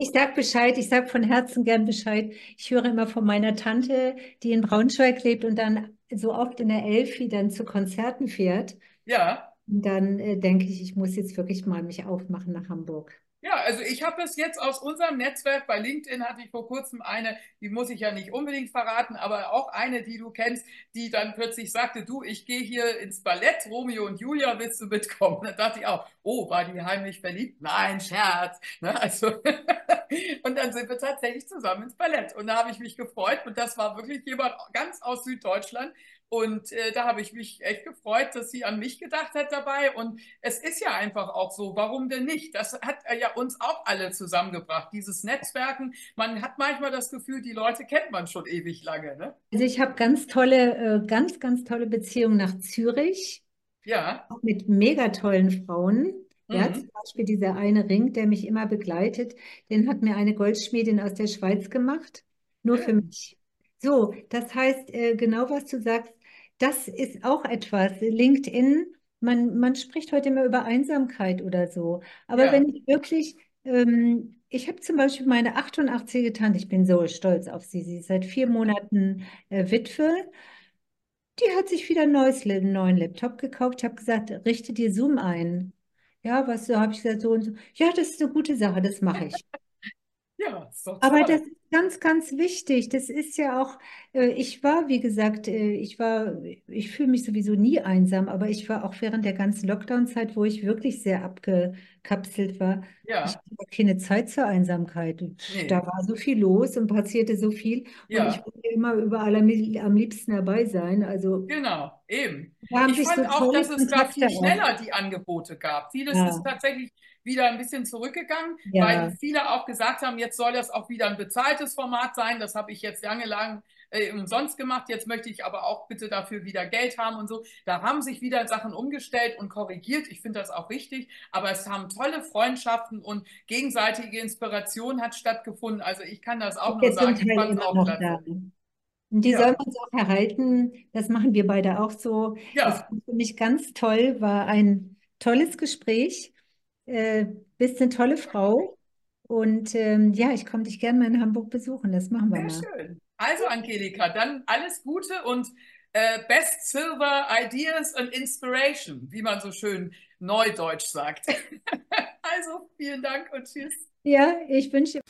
Ich sage Bescheid, ich sage von Herzen gern Bescheid. Ich höre immer von meiner Tante, die in Braunschweig lebt und dann so oft in der Elfi dann zu Konzerten fährt. Ja. Und dann äh, denke ich, ich muss jetzt wirklich mal mich aufmachen nach Hamburg. Ja, also ich habe es jetzt aus unserem Netzwerk, bei LinkedIn hatte ich vor kurzem eine, die muss ich ja nicht unbedingt verraten, aber auch eine, die du kennst, die dann plötzlich sagte, du, ich gehe hier ins Ballett, Romeo und Julia, willst du mitkommen? Da dachte ich auch, oh, war die heimlich verliebt? Nein, Scherz. Ne? Also und dann sind wir tatsächlich zusammen ins Ballett. Und da habe ich mich gefreut und das war wirklich jemand ganz aus Süddeutschland, und äh, da habe ich mich echt gefreut, dass sie an mich gedacht hat dabei. Und es ist ja einfach auch so, warum denn nicht? Das hat ja uns auch alle zusammengebracht, dieses Netzwerken. Man hat manchmal das Gefühl, die Leute kennt man schon ewig lange. Ne? Also ich habe ganz tolle, äh, ganz, ganz tolle Beziehungen nach Zürich. Ja. Auch mit mega tollen Frauen. Ja, mhm. zum Beispiel dieser eine Ring, der mich immer begleitet, den hat mir eine Goldschmiedin aus der Schweiz gemacht, nur ja. für mich. So, das heißt, äh, genau was du sagst, das ist auch etwas. LinkedIn, man, man spricht heute immer über Einsamkeit oder so. Aber ja. wenn ich wirklich, ähm, ich habe zum Beispiel meine 88 Tante, ich bin so stolz auf sie, sie ist seit vier Monaten äh, Witwe. Die hat sich wieder ein neues, einen neuen Laptop gekauft. Ich habe gesagt, richte dir Zoom ein. Ja, was so habe ich gesagt, so und so. Ja, das ist eine gute Sache, das mache ich. Ja, ist doch Aber toll. das ist ganz, ganz wichtig. Das ist ja auch, äh, ich war, wie gesagt, äh, ich war, ich fühle mich sowieso nie einsam, aber ich war auch während der ganzen Lockdown-Zeit, wo ich wirklich sehr abgekapselt war, ich Ja, hatte keine Zeit zur Einsamkeit. nee, Da war so viel los und passierte so viel und ich ja. wollte immer überall am, liebsten dabei sein. Also Genau, eben. Ich sich so fand auch, dass es da viel schneller die Angebote gab. Vieles ist Ja, tatsächlich wieder ein bisschen zurückgegangen, ja, weil viele auch gesagt haben, jetzt soll das auch wieder ein bezahltes Format sein. Das habe ich jetzt lange lang äh, umsonst gemacht. Jetzt möchte ich aber auch bitte dafür wieder Geld haben und so. Da haben sich wieder Sachen umgestellt und korrigiert. Ich finde das auch richtig. Aber es haben tolle Freundschaften und gegenseitige Inspiration hat stattgefunden. Also ich kann das auch ist nur sagen. Ich fand es auch. Und die Ja, man auch erhalten. Das machen wir beide auch so. Das ja, war für mich ganz toll, war ein tolles Gespräch. Äh, bist eine tolle Frau. Und ähm, ja, ich komme dich gerne mal in Hamburg besuchen. Das machen wir sehr mal. schön. Also Angelika, dann alles Gute und äh, Best Silver Ideas and Inspiration, wie man so schön neudeutsch sagt. Also vielen Dank und tschüss. Ja, ich wünsche